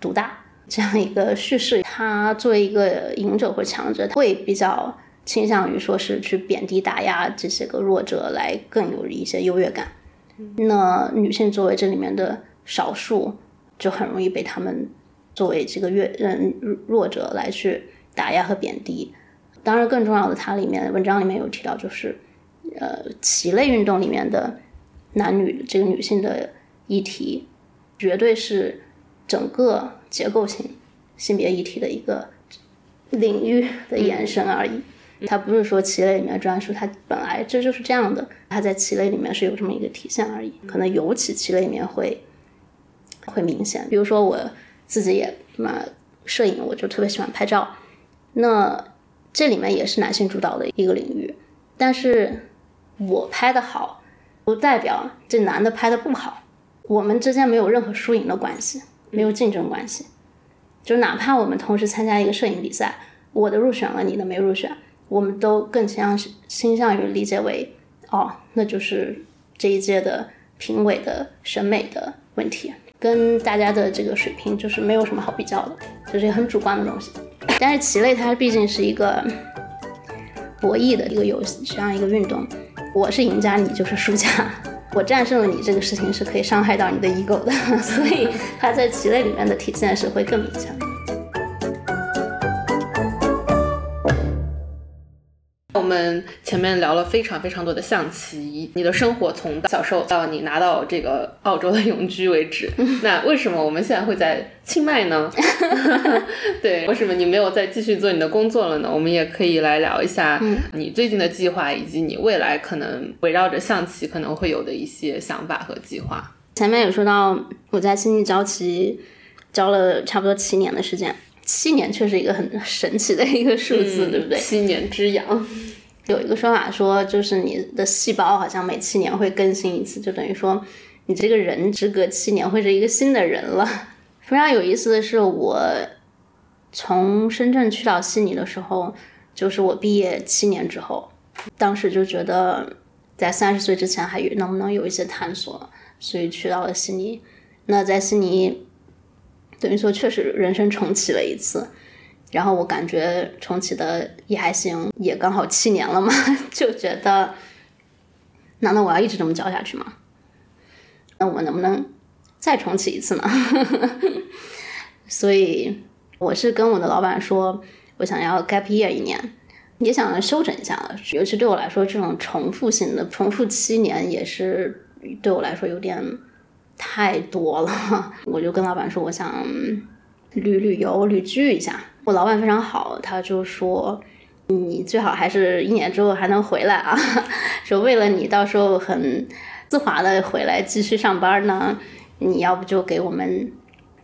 独大这样一个叙事。他作为一个赢者或强者，会比较倾向于说是去贬低、打压这些个弱者，来更有一些优越感。那女性作为这里面的少数，就很容易被他们。作为这个弱嗯弱者来去打压和贬低，当然更重要的，它里面文章里面有提到，就是呃棋类运动里面的男女这个女性的议题，绝对是整个结构性性别议题的一个领域的延伸而已。它不是说棋类里面专属，它本来这就是这样的，它在棋类里面是有这么一个体现而已。可能尤其棋类里面会会明显，比如说我。自己也嘛，摄影我就特别喜欢拍照，那这里面也是男性主导的一个领域，但是我拍的好，不代表这男的拍的不好，我们之间没有任何输赢的关系，没有竞争关系，就哪怕我们同时参加一个摄影比赛，我的入选了，你的没入选，我们都更倾向倾向于理解为，哦，那就是这一届的评委的审美的问题。跟大家的这个水平就是没有什么好比较的，就是很主观的东西。但是棋类它毕竟是一个博弈的一个游戏，这样一个运动，我是赢家，你就是输家，我战胜了你这个事情是可以伤害到你的 ego 的，所以它在棋类里面的体现是会更明显。我们前面聊了非常非常多的象棋，你的生活从小时候到你拿到这个澳洲的永居为止，那为什么我们现在会在清迈呢？对，为什么你没有再继续做你的工作了呢？我们也可以来聊一下你最近的计划，以及你未来可能围绕着象棋可能会有的一些想法和计划。前面有说到我在悉尼教棋教了差不多七年的时间。七年确实一个很神奇的一个数字，对不对？七年之痒，有一个说法说，就是你的细胞好像每七年会更新一次，就等于说你这个人只隔七年会是一个新的人了。非常有意思的是，我从深圳去到悉尼的时候，就是我毕业七年之后，当时就觉得在三十岁之前还有能不能有一些探索，所以去到了悉尼。那在悉尼，等于说确实人生重启了一次。然后我感觉重启的也还行，也刚好七年了嘛，就觉得，难道我要一直这么教下去吗？那我能不能再重启一次呢？所以我是跟我的老板说，我想要 gap year 一年，也想休整一下。尤其对我来说，这种重复性的重复七年也是对我来说有点太多了。我就跟老板说，我想旅旅游、旅居一下。我老板非常好，他就说你最好还是一年之后还能回来啊，说为了你到时候很丝滑的回来继续上班呢，你要不就给我们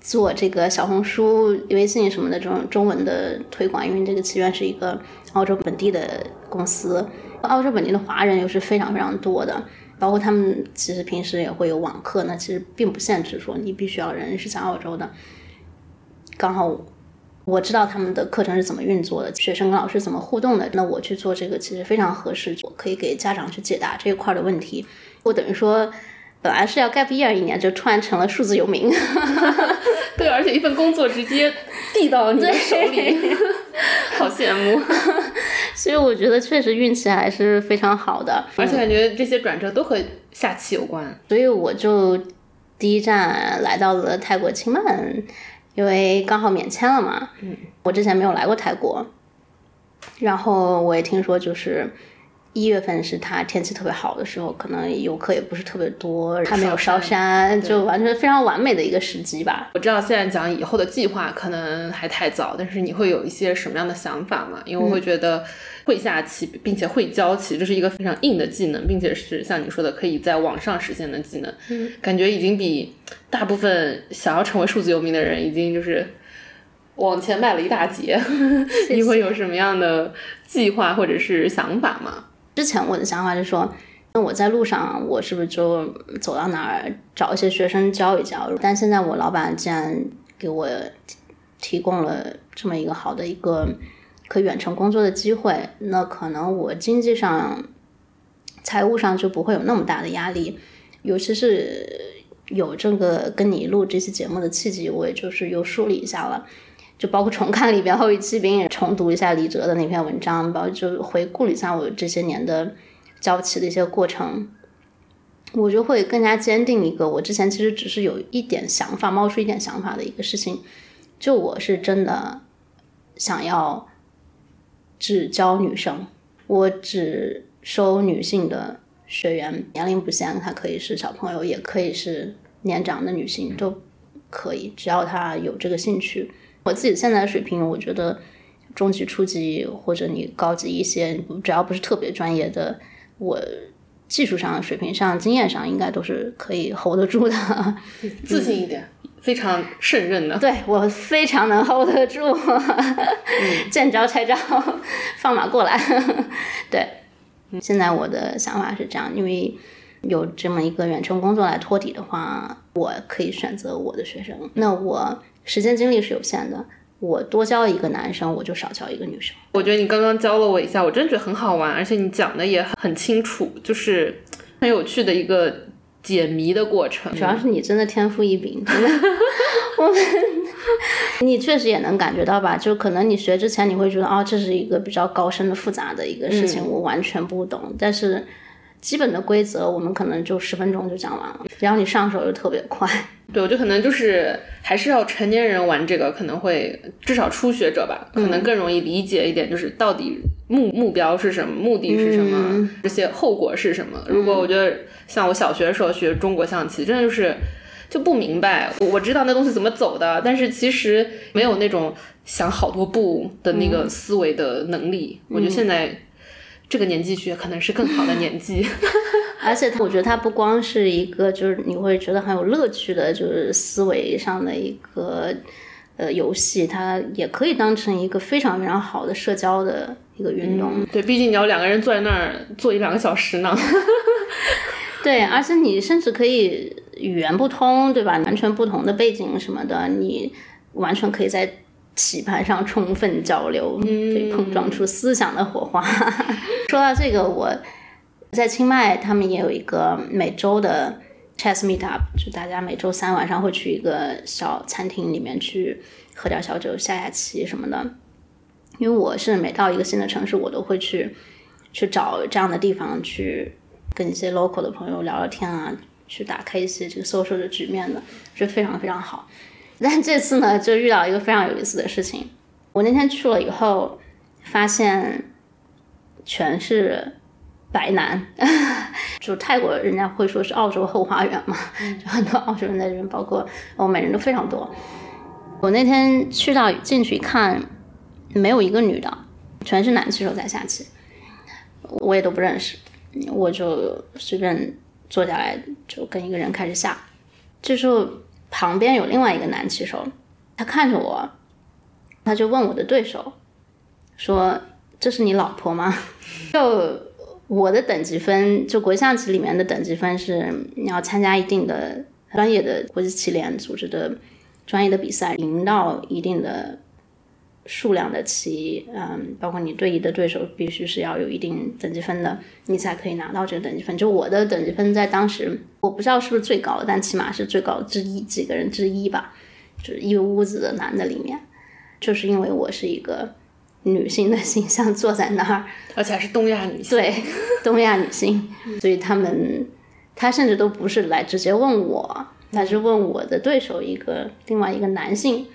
做这个小红书、微信什么的这种中文的推广，因为这个起源是一个澳洲本地的公司，澳洲本地的华人又是非常非常多的，包括他们其实平时也会有网课，那其实并不限制说你必须要人是在澳洲的，刚好。我知道他们的课程是怎么运作的，学生跟老师怎么互动的。那我去做这个其实非常合适，我可以给家长去解答这一块的问题。我等于说，本来是要 gap year 一年，就突然成了数字游民。对，而且一份工作直接递到你的手里，好羡慕。所以我觉得确实运气还是非常好的，而且感觉这些转折都和下棋有关。所以我就第一站来到了泰国清迈。因为刚好免签了嘛，嗯，我之前没有来过泰国，然后我也听说就是。一月份是他天气特别好的时候，可能游客也不是特别多，它没有烧山，就完全非常完美的一个时机吧。我知道现在讲以后的计划可能还太早，但是你会有一些什么样的想法吗？因为我会觉得会下棋并且会教棋，这是一个非常硬的技能，并且是像你说的可以在网上实现的技能。嗯，感觉已经比大部分想要成为数字游民的人已经就是往前迈了一大截。你会有什么样的计划或者是想法吗？之前我的想法就是说，那我在路上，我是不是就走到哪儿找一些学生教一教？但现在我老板既然给我提供了这么一个好的一个可远程工作的机会，那可能我经济上、财务上就不会有那么大的压力。尤其是有这个跟你录这期节目的契机，我也就是又梳理一下了。就包括重看里边后一期，并也重读一下李哲的那篇文章，包括就回顾了一下我这些年的教棋的一些过程，我就会更加坚定一个我之前其实只是有一点想法冒出一点想法的一个事情，就我是真的想要只教女生，我只收女性的学员，年龄不限，她可以是小朋友，也可以是年长的女性，都可以，只要她有这个兴趣。我自己现在的水平，我觉得中级、初级或者你高级一些，只要不是特别专业的，我技术上、水平上、经验上应该都是可以 hold 得住的。自信一点，非常胜任的。对我非常能 hold 得住，见招拆招，放马过来。对，现在我的想法是这样，因为有这么一个远程工作来托底的话，我可以选择我的学生。那我。时间精力是有限的，我多教一个男生，我就少教一个女生。我觉得你刚刚教了我一下，我真的觉得很好玩，而且你讲的也很清楚，就是很有趣的一个解谜的过程。主要是你真的天赋异禀，真的。我们，你确实也能感觉到吧？就可能你学之前你会觉得，哦，这是一个比较高深的、复杂的一个事情，我完全不懂。但是基本的规则，我们可能就十分钟就讲完了，然后你上手又特别快。对，我觉得可能就是还是要成年人玩这个，可能会至少初学者吧，可能更容易理解一点，就是到底目目标是什么，目的是什么，这些后果是什么。如果我觉得像我小学的时候学中国象棋，真的就是就不明白，我知道那东西怎么走的，但是其实没有那种想好多步的那个思维的能力。我觉得现在。这个年纪学可能是更好的年纪，而且我觉得它不光是一个，就是你会觉得很有乐趣的，就是思维上的一个呃游戏，它也可以当成一个非常非常好的社交的一个运动。对，毕竟你要两个人坐在那儿坐一两个小时呢。对，而且你甚至可以语言不通，对吧？完全不同的背景什么的，你完全可以在棋盘上充分交流，可以碰撞出思想的火花。说到这个，我在清迈，他们也有一个每周的 chess meet up，就大家每周三晚上会去一个小餐厅里面去喝点小酒、下下棋什么的。因为我是每到一个新的城市，我都会去去找这样的地方去跟一些 local 的朋友聊聊天啊，去打开一些这个 social 的局面的，是非常非常好。但这次呢，就遇到一个非常有意思的事情。我那天去了以后，发现全是白男，就泰国人家会说是澳洲后花园嘛，就很多澳洲人在这边，包括欧美人都非常多。我那天去到进去一看。没有一个女的，全是男棋手在下棋，我也都不认识，我就随便坐下来就跟一个人开始下。这时候旁边有另外一个男棋手，他看着我，他就问我的对手说：“这是你老婆吗？” 就我的等级分，就国际象棋里面的等级分是你要参加一定的专业的国际棋联组织的专业的比赛，赢到一定的。数量的棋，嗯，包括你对弈的对手必须是要有一定等级分的，你才可以拿到这个等级分。就我的等级分在当时，我不知道是不是最高，但起码是最高之一，几个人之一吧，就是一屋子的男的里面，就是因为我是一个女性的形象坐在那儿，而且还是东亚女性，对，东亚女性，所以他们他甚至都不是来直接问我，他是问我的对手一个另外一个男性。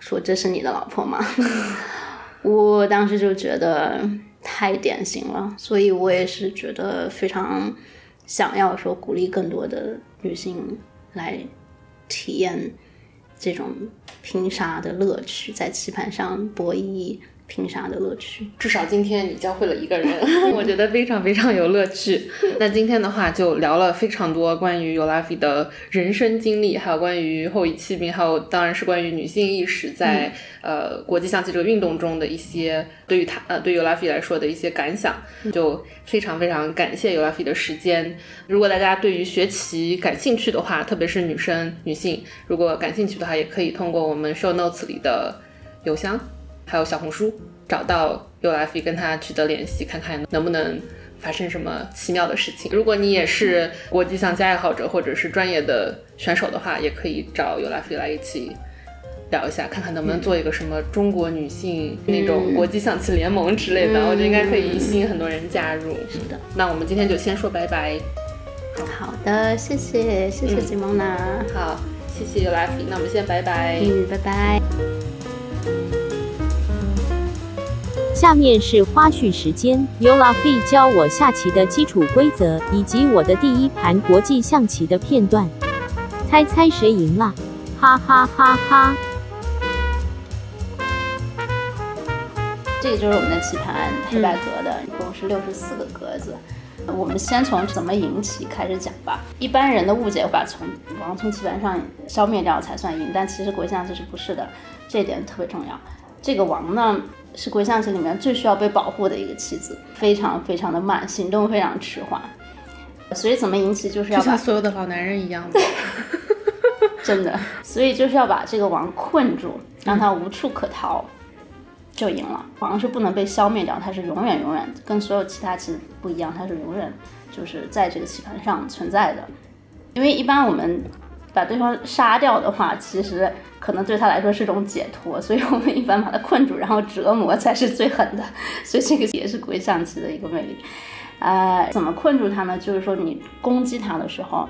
说这是你的老婆吗？我当时就觉得太典型了，所以我也是觉得非常想要说鼓励更多的女性来体验这种拼杀的乐趣，在棋盘上博弈。拼杀的乐趣，至少今天你教会了一个人，我觉得非常非常有乐趣。那今天的话就聊了非常多关于尤拉菲的人生经历，还有关于后裔弃兵，还有当然是关于女性意识在呃国际象棋这个运动中的一些对于他呃对尤拉菲来说的一些感想。就非常非常感谢尤拉菲的时间。如果大家对于学棋感兴趣的话，特别是女生女性，如果感兴趣的话，也可以通过我们 show notes 里的邮箱。还有小红书找到 UFE 跟他取得联系，看看能不能发生什么奇妙的事情。如果你也是国际象棋爱好者或者是专业的选手的话，也可以找 UFE 来一起聊一下，看看能不能做一个什么中国女性那种国际象棋联盟之类的。我觉得应该可以吸引很多人加入。是的，那我们今天就先说拜拜。好的，谢谢谢谢吉蒙娜。好，谢谢 UFE。那我们先拜拜。嗯，拜拜。下面是花絮时间，由老费教我下棋的基础规则，以及我的第一盘国际象棋的片段。猜猜谁赢了？哈哈哈哈！这个就是我们的棋盘，黑白格的，一共是六十四个格子。我们先从怎么赢棋开始讲吧。一般人的误解，把从王从棋盘上消灭掉才算赢，但其实国际象棋是不是的，这点特别重要。这个王呢？是国象棋里面最需要被保护的一个棋子，非常非常的慢，行动非常迟缓，所以怎么赢棋就是要把所有的老男人一样，真的，所以就是要把这个王困住，让他无处可逃，就赢了。王是不能被消灭掉，它是永远永远跟所有其他棋不一样，它是永远就是在这个棋盘上存在的。因为一般我们把对方杀掉的话，其实。可能对他来说是种解脱，所以我们一般把他困住，然后折磨才是最狠的。所以这个也是鬼象棋的一个魅力。呃，怎么困住他呢？就是说你攻击他的时候，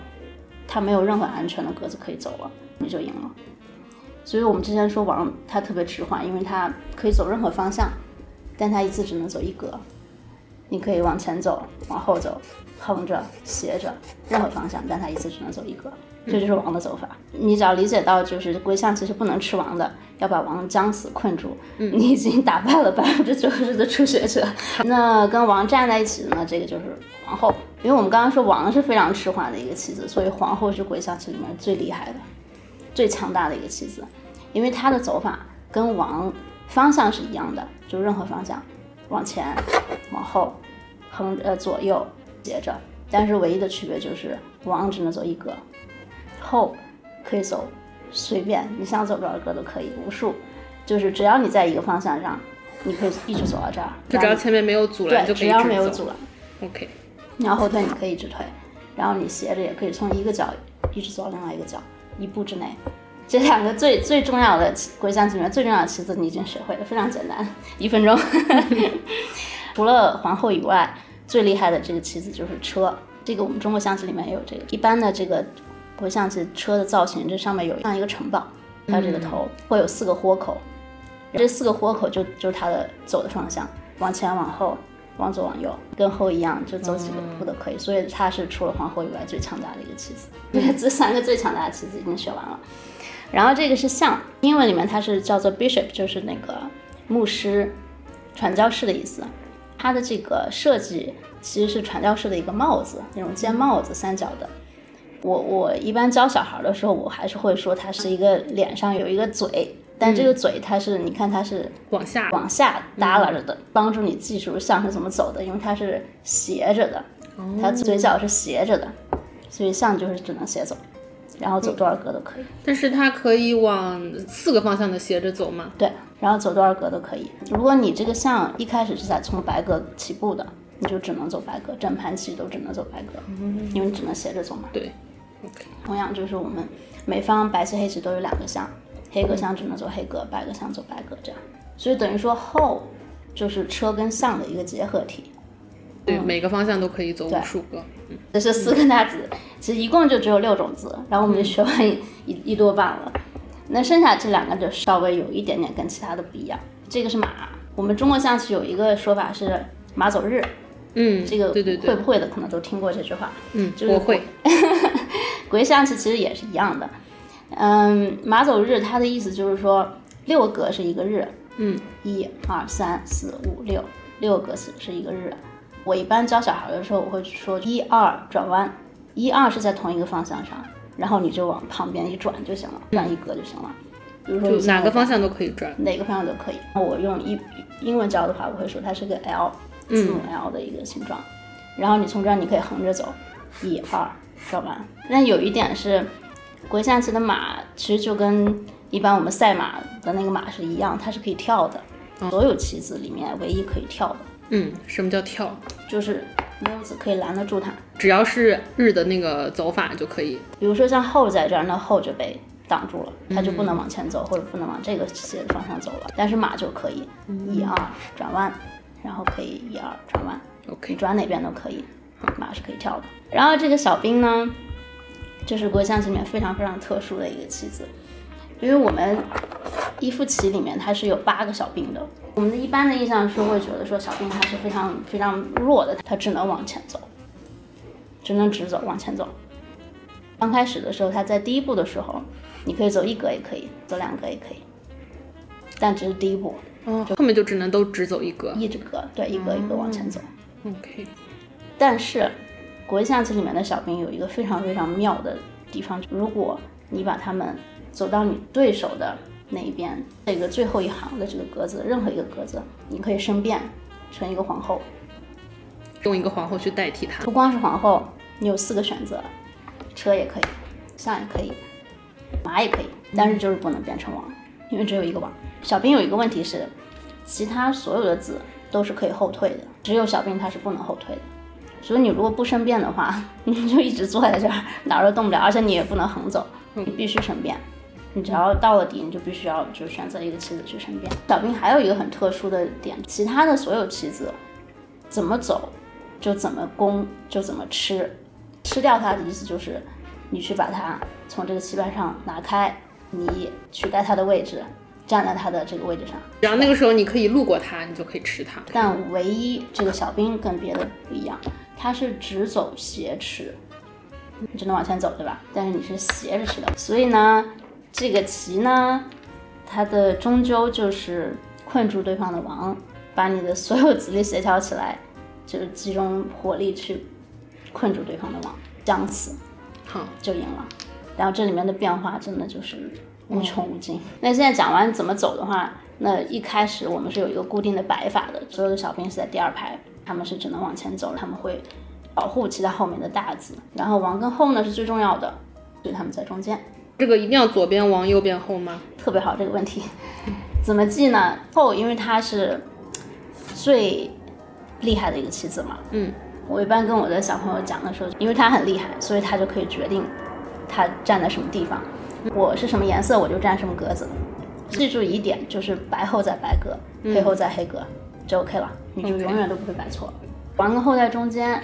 他没有任何安全的格子可以走了，你就赢了。所以我们之前说王他特别迟缓，因为他可以走任何方向，但他一次只能走一格。你可以往前走，往后走，横着、斜着，任何方向，但他一次只能走一格。这就是王的走法，你只要理解到，就是龟象棋是不能吃王的，要把王将死困住。嗯，你已经打败了百分之九十的初学者。那跟王站在一起的呢？这个就是皇后，因为我们刚刚说王是非常迟缓的一个棋子，所以皇后是鬼象棋里面最厉害的、最强大的一个棋子，因为它的走法跟王方向是一样的，就任何方向，往前、往后、横呃左右、斜着，但是唯一的区别就是王只能走一格。后可以走，随便你想走多少个都可以，无数，就是只要你在一个方向上，你可以一直走到这儿。就只要前面没有阻拦，对，只要没有阻拦，OK。你要后退，你可以一直退，然后你斜着也可以从一个角一直走到另外一个角，一步之内。这两个最最重要的归象棋里面最重要的棋子，你已经学会了，非常简单，一分钟。除了皇后以外，最厉害的这个棋子就是车。这个我们中国象棋里面也有这个。一般的这个国象棋车的造型，这上面有像一个城堡，它这个头会有四个豁口，这四个豁口就就是它的走的方向，往前往后。往左往右，跟后一样，就走几个步都可以。所以它是除了皇后以外最强大的一个棋子。对，这三个最强大的棋子已经学完了。然后这个是象，英文里面它是叫做 bishop，就是那个牧师、传教士的意思。它的这个设计其实是传教士的一个帽子，那种尖帽子，三角的。我我一般教小孩的时候，我还是会说他是一个脸上有一个嘴。但这个嘴它是，你看它是往下往下耷拉着的，帮助你记住象是怎么走的，因为它是斜着的，它嘴角是斜着的，所以象就是只能斜走，然后走多少格都可以。但是它可以往四个方向的斜着走吗？对，然后走多少格都可以。如果你这个象一开始是在从白格起步的，你就只能走白格，整盘棋都只能走白格，因为你只能斜着走嘛。对。同样就是我们每方白棋黑棋都有两个象。黑格象只能走黑格，白格象走白格，这样，所以等于说后就是车跟象的一个结合体。对，每个方向都可以走无数个。嗯，这是四个大字，其实一共就只有六种字，然后我们就学完一一多半了。那剩下这两个就稍微有一点点跟其他的不一样。这个是马，我们中国象棋有一个说法是马走日。嗯，这个对对对，会不会的可能都听过这句话。嗯，我会。国象棋其实也是一样的。嗯，马走日，它的意思就是说六格是一个日，嗯，一二三四五六，六格是是一个日。我一般教小孩的时候，我会说一二转弯，一二是在同一个方向上，然后你就往旁边一转就行了，转一格就行了。比如说哪个方向都可以转，哪个方向都可以。我用一英文教的话，我会说它是个 L 字母 L 的一个形状，然后你从这儿你可以横着走，一二转弯。那有一点是。国际象棋的马其实就跟一般我们赛马的那个马是一样，它是可以跳的。所有棋子里面唯一可以跳的。嗯，什么叫跳？就是没有子可以拦得住它。只要是日的那个走法就可以。比如说像后在这儿，那后就被挡住了，它就不能往前走，或者不能往这个斜的方向走了。但是马就可以，一二转弯，然后可以一二转弯，OK，转哪边都可以。马是可以跳的。然后这个小兵呢？就是国象棋里面非常非常特殊的一个棋子，因为我们一副棋里面它是有八个小兵的。我们的一般的印象是会觉得说小兵它是非常非常弱的，它只能往前走，只能直走往前走。刚开始的时候，它在第一步的时候，你可以走一格也可以，走两格也可以，但只是第一步，嗯，后面就只能都只走一格，一直格，对，一格一格往前走。嗯 OK，但是。国际象棋里面的小兵有一个非常非常妙的地方，如果你把他们走到你对手的那一边，这个最后一行的这个格子，任何一个格子，你可以申变成一个皇后，用一个皇后去代替他。不光是皇后，你有四个选择，车也可以，象也可以，马也可以，但是就是不能变成王，因为只有一个王。小兵有一个问题是，其他所有的子都是可以后退的，只有小兵它是不能后退的。所以你如果不申变的话，你就一直坐在这儿，哪儿都动不了，而且你也不能横走，你必须申变。你只要到了底，你就必须要就选择一个棋子去申变。小兵还有一个很特殊的点，其他的所有棋子怎么走就怎么攻就怎么吃，吃掉它的意思就是你去把它从这个棋盘上拿开，你取代它的位置。站在它的这个位置上，然后那个时候你可以路过它，你就可以吃它。但唯一这个小兵跟别的不一样，他是直走斜吃，你只能往前走，对吧？但是你是斜着吃的，所以呢，这个棋呢，它的终究就是困住对方的王，把你的所有子力协调起来，就是集中火力去困住对方的王，将此，好就赢了。然后这里面的变化真的就是。无穷无尽。那现在讲完怎么走的话，那一开始我们是有一个固定的摆法的，所有的小兵是在第二排，他们是只能往前走，他们会保护其他后面的大子。然后王跟后呢是最重要的，所以他们在中间。这个一定要左边王右边后吗？特别好这个问题，怎么记呢？后，因为他是最厉害的一个棋子嘛。嗯，我一般跟我的小朋友讲的时候，因为他很厉害，所以他就可以决定他站在什么地方。我是什么颜色，我就站什么格子。记住一点，就是白后在白格，黑后在黑格，就 OK 了，你就永远都不会摆错。王跟后在中间，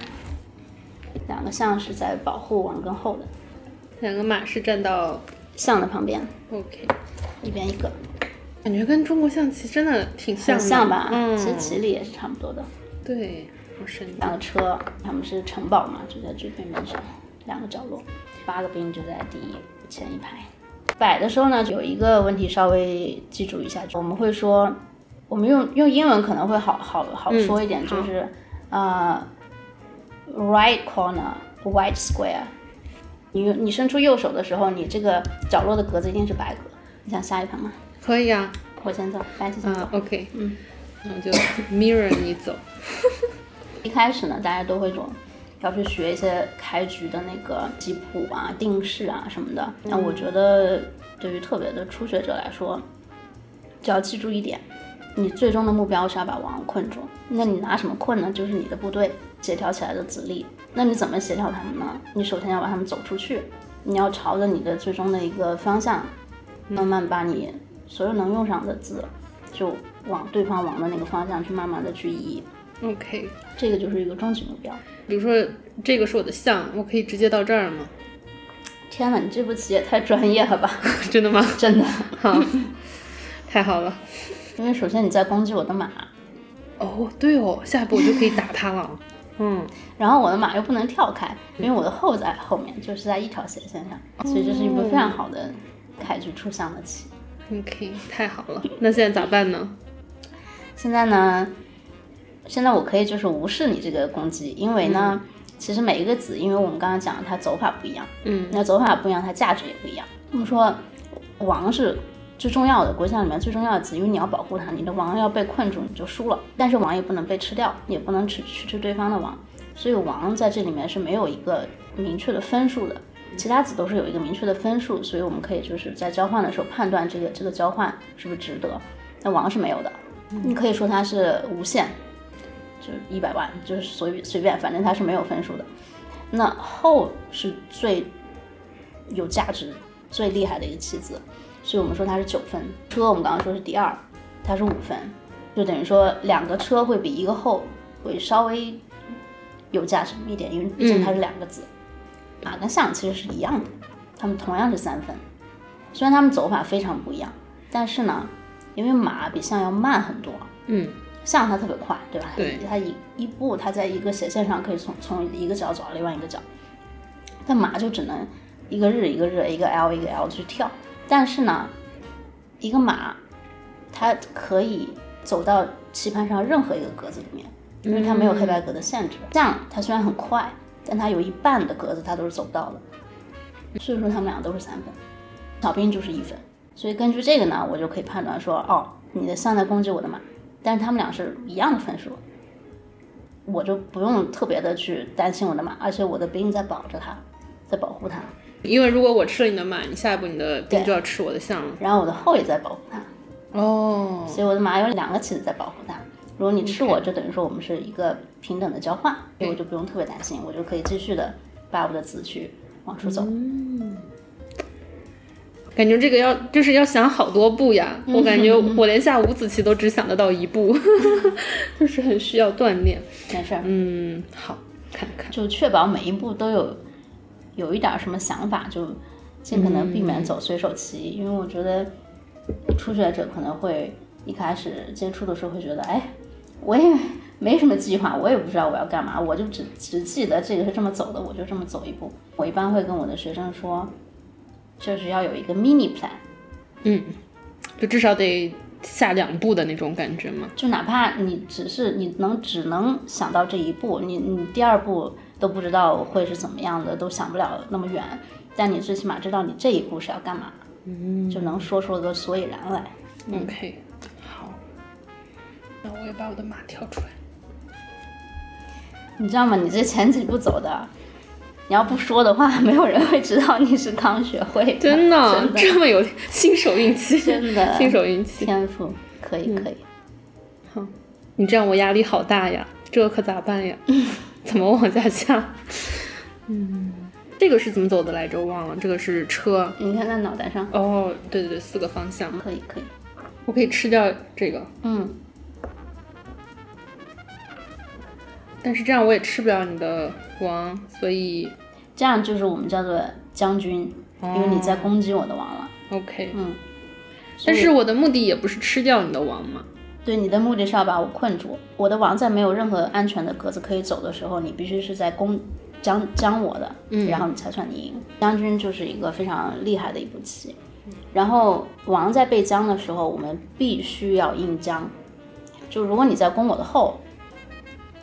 两个象是在保护王跟后的，两个马是站到象的旁边，OK，一边一个，感觉跟中国象棋真的挺像的，很像吧？嗯，其实棋理也是差不多的。对，好神奇。两个车，他们是城堡嘛，就在最对面上，两个角落，八个兵就在第一前一排。摆的时候呢，有一个问题稍微记住一下，我们会说，我们用用英文可能会好好好说一点，嗯就是呃，right corner white square。你你伸出右手的时候，你这个角落的格子一定是白格。你想下一盘吗？可以啊，我先走，白棋先走。啊，OK，嗯，那我就 mirror 你走。一开始呢，大家都会说要去学一些开局的那个棋谱啊、定式啊什么的。那我觉得对于特别的初学者来说，就要记住一点，你最终的目标是要把王困住。那你拿什么困呢？就是你的部队协调起来的子力。那你怎么协调他们呢？你首先要把他们走出去，你要朝着你的最终的一个方向，慢慢把你所有能用上的子，就往对方王的那个方向去慢慢的去移。OK，这个就是一个终极目标。比如说这个是我的象，我可以直接到这儿吗？天哪，你这步棋也太专业了吧！真的吗？真的，好，太好了。因为首先你在攻击我的马，哦，对哦，下一步我就可以打它了。嗯，然后我的马又不能跳开，因为我的后在后面，就是在一条斜线上，所以这是一步非常好的开局出象的棋。OK，太好了。那现在咋办呢？现在呢，现在我可以就是无视你这个攻击，因为呢，其实每一个子，因为我们刚刚讲了它走法不一样，嗯，那走法不一样，它价值也不一样。我们说王是最重要的国象里面最重要的子，因为你要保护它，你的王要被困住你就输了。但是王也不能被吃掉，也不能吃去吃对方的王，所以王在这里面是没有一个明确的分数的。其他子都是有一个明确的分数，所以我们可以就是在交换的时候判断这个这个交换是不是值得。那王是没有的，你可以说它是无限，就一百万，就是随随便，反正它是没有分数的。那后是最有价值、最厉害的一个棋子，所以我们说它是九分。车我们刚刚说是第二，它是五分，就等于说两个车会比一个后会稍微有价值一点，因为毕竟它是两个子。马跟象其实是一样的，它们同样是三分，虽然它们走法非常不一样，但是呢，因为马比象要慢很多，嗯，象它特别快，对吧？对它一一步，它在一个斜线上可以从从一个角走到另外一个角，但马就只能一个日一个日，一个 L 一个 L 去跳。但是呢，一个马它可以走到棋盘上任何一个格子里面，因为它没有黑白格的限制。象它虽然很快，但它有一半的格子它都是走不到的，所以说他们俩都是三分，小兵就是一分。所以根据这个呢，我就可以判断说，哦，你的象在攻击我的马，但是他们俩是一样的分数，我就不用特别的去担心我的马，而且我的兵在保着它，在保护它，因为如果我吃了你的马，你下一步你的兵就要吃我的象了。然后我的后也在保护它，哦，所以我的马有两个棋子在保护它。如果你吃我，就等于说我们是一个平等的交换，所以我就不用特别担心，我就可以继续的把我的子去往出走。嗯感觉这个要就是要想好多步呀。我感觉 我连下五子棋都只想得到一步，就是很需要锻炼。没事儿，嗯，好，看看。就确保每一步都有有一点儿什么想法，就尽可能避免走随手棋，因为我觉得初学者可能会一开始接触的时候会觉得，哎，我也没什么计划，我也不知道我要干嘛，我就只只记得这个是这么走的，我就这么走一步。我一般会跟我的学生说，就是要有一个 mini plan，嗯，就至少得下两步的那种感觉嘛。就哪怕你只是你能只能想到这一步，你你第二步都不知道会是怎么样的，都想不了那么远，但你最起码知道你这一步是要干嘛，嗯，就能说出个所以然来。OK，好，那我也把我的马跳出来。你知道吗？你这前几步走的，你要不说的话，没有人会知道你是刚学会的。真的真的这么有新手运气，真的新手运气。天赋，可以可以。好，你这样我压力好大呀，这可咋办呀？怎么往下下？嗯，这个是怎么走的来着？我忘了，这个是车。你看在脑袋上，哦，对对对，四个方向，可以可以。我可以吃掉这个，嗯，但是这样我也吃不了你的王，所以这样就是我们叫做将军，因为你在攻击我的王了。OK。嗯，但是我的目的也不是吃掉你的王嘛。对你的目的是要把我困住。我的王在没有任何安全的格子可以走的时候，你必须是在攻将将我的，然后你才算你赢。将军就是一个非常厉害的一步棋。然后王在被将的时候，我们必须要硬将。就如果你在攻我的后，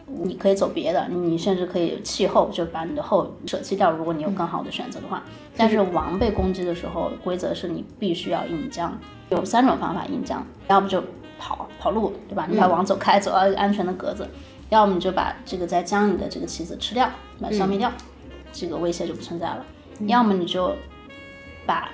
你可以走别的，你甚至可以弃后，就把你的后舍弃掉。如果你有更好的选择的话，但是王被攻击的时候，规则是你必须要硬将。有三种方法硬将，要不就跑跑路，对吧？你把王走开，走到一个安全的格子；要么你就把这个在江里的这个棋子吃掉，把它消灭掉，这个威胁就不存在了；要么你就把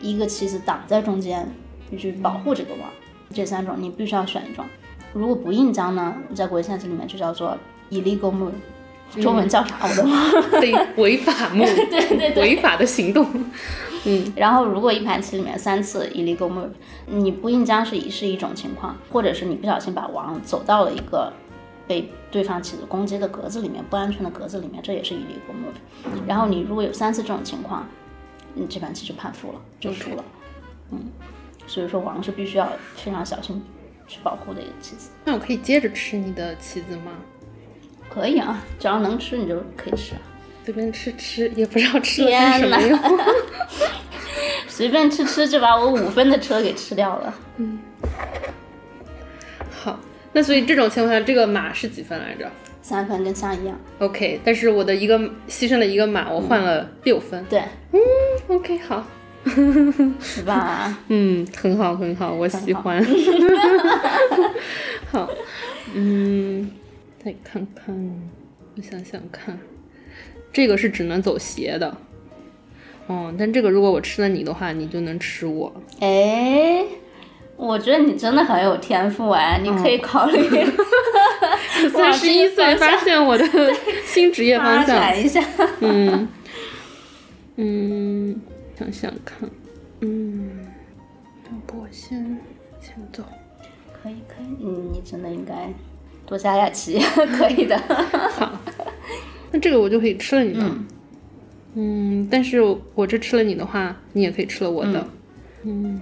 一个棋子挡在中间，你去保护这个王。这三种你必须要选一种。如果不应将呢，在国际象棋里面就叫做 illegal move，中文叫啥我都忘了。对违法 目，对对对违法的行动。然后，如果一盘棋里面三次 illegal move，你不应将是一是一种情况，或者是你不小心把王走到了一个被对方棋子攻击的格子里面，不安全的格子里面，这也是 illegal move。然后你如果有三次这种情况，你这盘棋就判负了，就输了。嗯，所以说王是必须要非常小心去保护的一个棋子。那我可以接着吃你的棋子吗？可以啊，只要能吃你就可以吃啊，随便吃吃，也不知道吃了干什么用。随便吃吃就把我五分的车给吃掉了。嗯好，那所以这种情况下，这个马是几分来着三分跟三一样，？OK，但是我的一个牺牲了一个马，我换了六分。对，嗯 OK，好，是吧？嗯，很好，很好，我喜欢。好，嗯，再看看，我想想看，这个是只能走斜的。哦，但这个如果我吃了你的话，你就能吃我。哎，我觉得你真的很有天赋哎，你可以考虑 三十一岁发现我的 新职业方向。展一下。嗯嗯，想想看，嗯，要不我先先走。可以可以，嗯，你真的应该多下下棋，可以的。好，那这个我就可以吃了你的。嗯但是我这吃了你的话，你也可以吃了我的。嗯，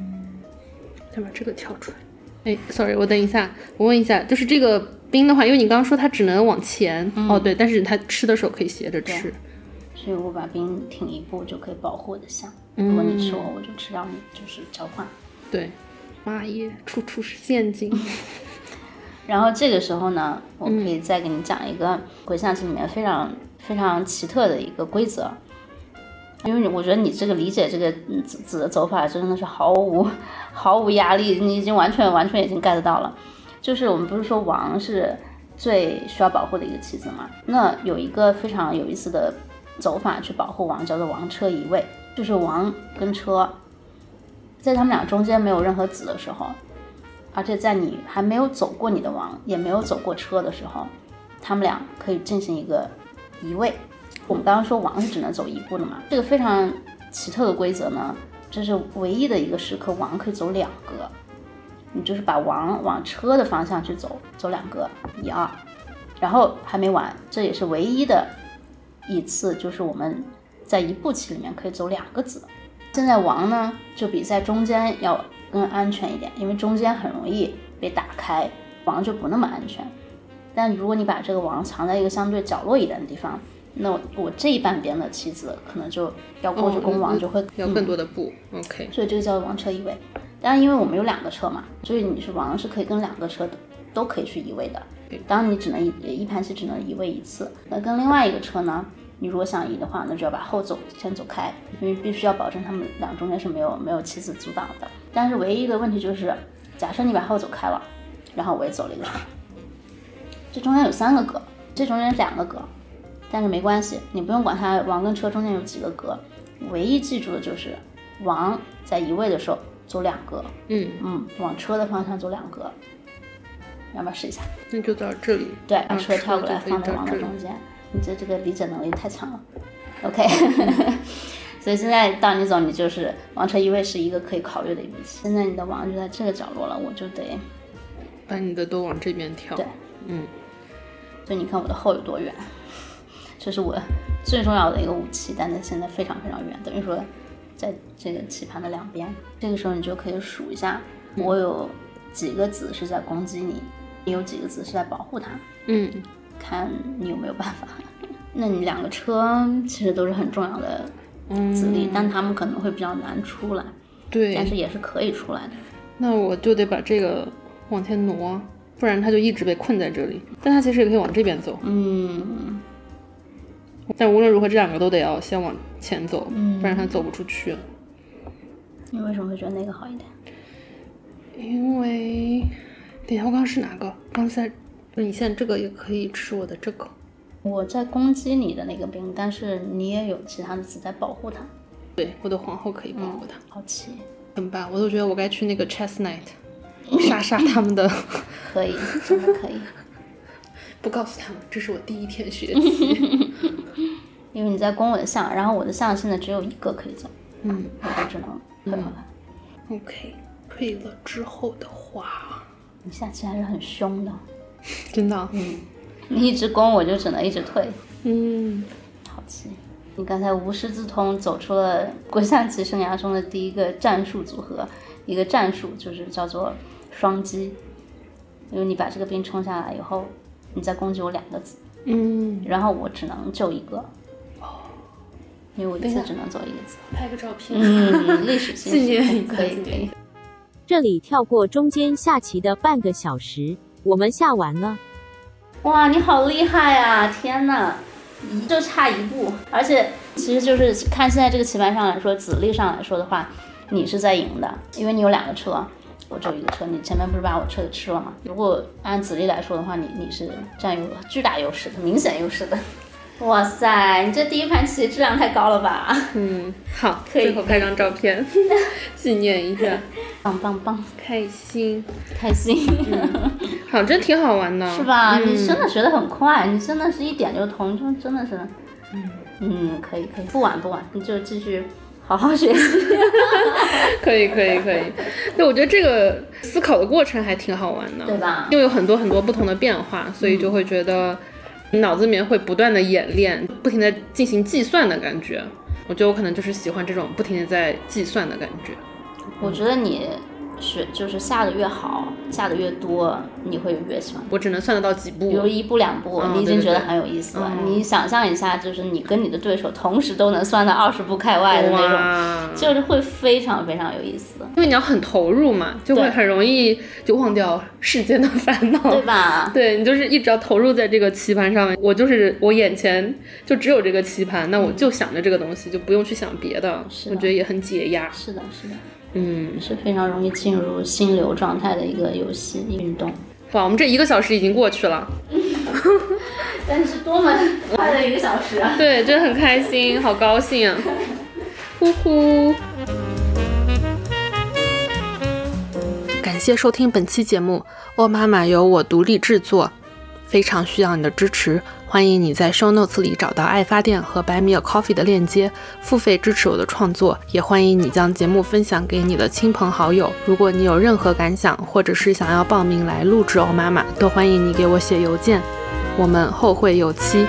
再把这个挑出来。哎，sorry，我等一下，我问一下，就是这个冰的话，因为你刚刚说它只能往前，哦对，但是它吃的时候可以斜着吃。所以我把冰挺一步就可以保护我的象。如果你吃我，我就吃掉你，就是交换。对，妈耶，处处是陷阱。然后这个时候呢，我可以再给你讲一个回象棋里面非常非常奇特的一个规则，因为我觉得你这个理解这个子子的走法真的是毫无 毫无压力，你已经完全完全已经 get 到了。就是我们不是说王是最需要保护的一个棋子嘛？那有一个非常有意思的走法去保护王，叫做王车移位，就是王跟车在他们俩中间没有任何子的时候，而且在你还没有走过你的王，也没有走过车的时候，他们俩可以进行一个移位。我们刚刚说王是只能走一步的嘛，这个非常奇特的规则呢，这是唯一的一个时刻，王可以走两个。你就是把王往车的方向去走，走两个，一二，然后还没完，这也是唯一的一次，就是我们在一步棋里面可以走两个子。现在王呢，就比在中间要更安全一点，因为中间很容易被打开，王就不那么安全。但如果你把这个王藏在一个相对角落一点的地方，那我我这一半边的棋子可能就要过去攻王，就会、要更多的步。OK，所以这个叫王车移位。当然，因为我们有两个车嘛，所以你是王是可以跟两个车都可以去移位的。当然，你只能一一盘棋只能移位一次。那跟另外一个车呢，你如果想移的话，那就要把后走先走开，因为必须要保证他们俩中间是没有没有棋子阻挡的。但是唯一的问题就是，假设你把后走开了，然后我也走了一个车，这中间有三个格，这中间两个格，但是没关系，你不用管它王跟车中间有几个格，唯一记住的就是王在移位的时候走两格，嗯，嗯，往车的方向走两格。要不要试一下？那就到这里。对，把嗯车跳过来放在王的中间。你这这个理解能力太强了。OK，所以现在到你走，你就是王车移位是一个可以考虑的一步棋。现在你的王就在这个角落了，我就得，把你的都往这边跳。对，嗯，所以你看我的后有多远，这是我最重要的一个武器，但它现在非常非常远，等于说在这个棋盘的两边。这个时候你就可以数一下，我有几个子是在攻击你，你有几个子是在保护它。嗯，看你有没有办法。那你两个车其实都是很重要的子力，但他们可能会比较难出来，对。但是也是可以出来的。那我就得把这个往前挪，不然它就一直被困在这里。但它其实也可以往这边走。嗯，但无论如何，这两个都得要先往前走，嗯不然它走不出去。你为什么会觉得那个好一点？因为，等一下，我刚刚是哪个？刚才你现在这个也可以吃我的这个。我在攻击你的那个兵，但是你也有其他的子在保护它。对，我的皇后可以保护它。好奇，怎么办？我都觉得我该去那个 chess night，杀杀他们的。可以，真的可以，不告诉他们，这是我第一天学习。因为你在攻我的象，然后我的象现在只有一个可以走，嗯。我就只能退回来。，OK，退了之后的话，你下棋还是很凶的，真的，嗯。你一直攻我就只能一直退。嗯，好气，你刚才无师自通走出了国象棋生涯中的第一个战术组合，一个战术就是叫做双击，因为你把这个兵冲下来以后，你再攻击我两个子，嗯，然后我只能救一个，因为我一次只能走一个子。拍个照片。嗯，历史纪念一下可以。这里跳过中间下棋的半个小时，我们下完了。哇，你好厉害啊！天呐，一就差一步，而且其实就是看现在这个棋盘上来说，子力上来说的话，你是在赢的，因为你有两个车，我只有一个车，你前面不是把我车给吃了吗？如果按子力来说的话，你你是占有巨大优势的，明显优势的。哇塞，你这第一盘棋质量太高了吧！嗯，好，可以。最后拍张照片 纪念一下，棒棒棒，开心。开心，好，真挺好玩的，是吧？嗯。你真的学的很快，你真的是一点就通，就真的是，嗯嗯，可以可以，不晚不晚，你就继续好好学。习。可以，可以，可以。对，我觉得这个思考的过程还挺好玩的，对吧？因为有很多很多不同的变化，所以就会觉得你脑子里面会不断的演练，不停的进行计算的感觉。我觉得我可能就是喜欢这种不停的在计算的感觉。我觉得你学就是下的越好，下的越多，你会越喜欢。我只能算得到几步比，如一步两步，嗯你已经觉得很有意思了。嗯你想象一下，就是你跟你的对手同时都能算到二十步开外的那种，就是会非常非常有意思，因为你要很投入嘛，就会很容易就忘掉世间的烦恼，对？吧？对你就是一直要投入在这个棋盘上面，我就是我眼前就只有这个棋盘，那我就想着这个东西，就不用去想别的，是的我觉得也很解压。是的，是的，嗯，是非常容易进入心流状态的一个游戏运动。哇，我们这一个小时已经过去了，但是多么快的一个小时啊！对，真的很开心，好高兴啊，呼呼。感谢收听本期节目，哦妈妈由我独立制作，非常需要你的支持。欢迎你在 show notes 里找到爱发电和 Buy Me a Coffee 的链接，付费支持我的创作。也欢迎你将节目分享给你的亲朋好友。如果你有任何感想，或者是想要报名来录制欧妈妈，都欢迎你给我写邮件。我们后会有期。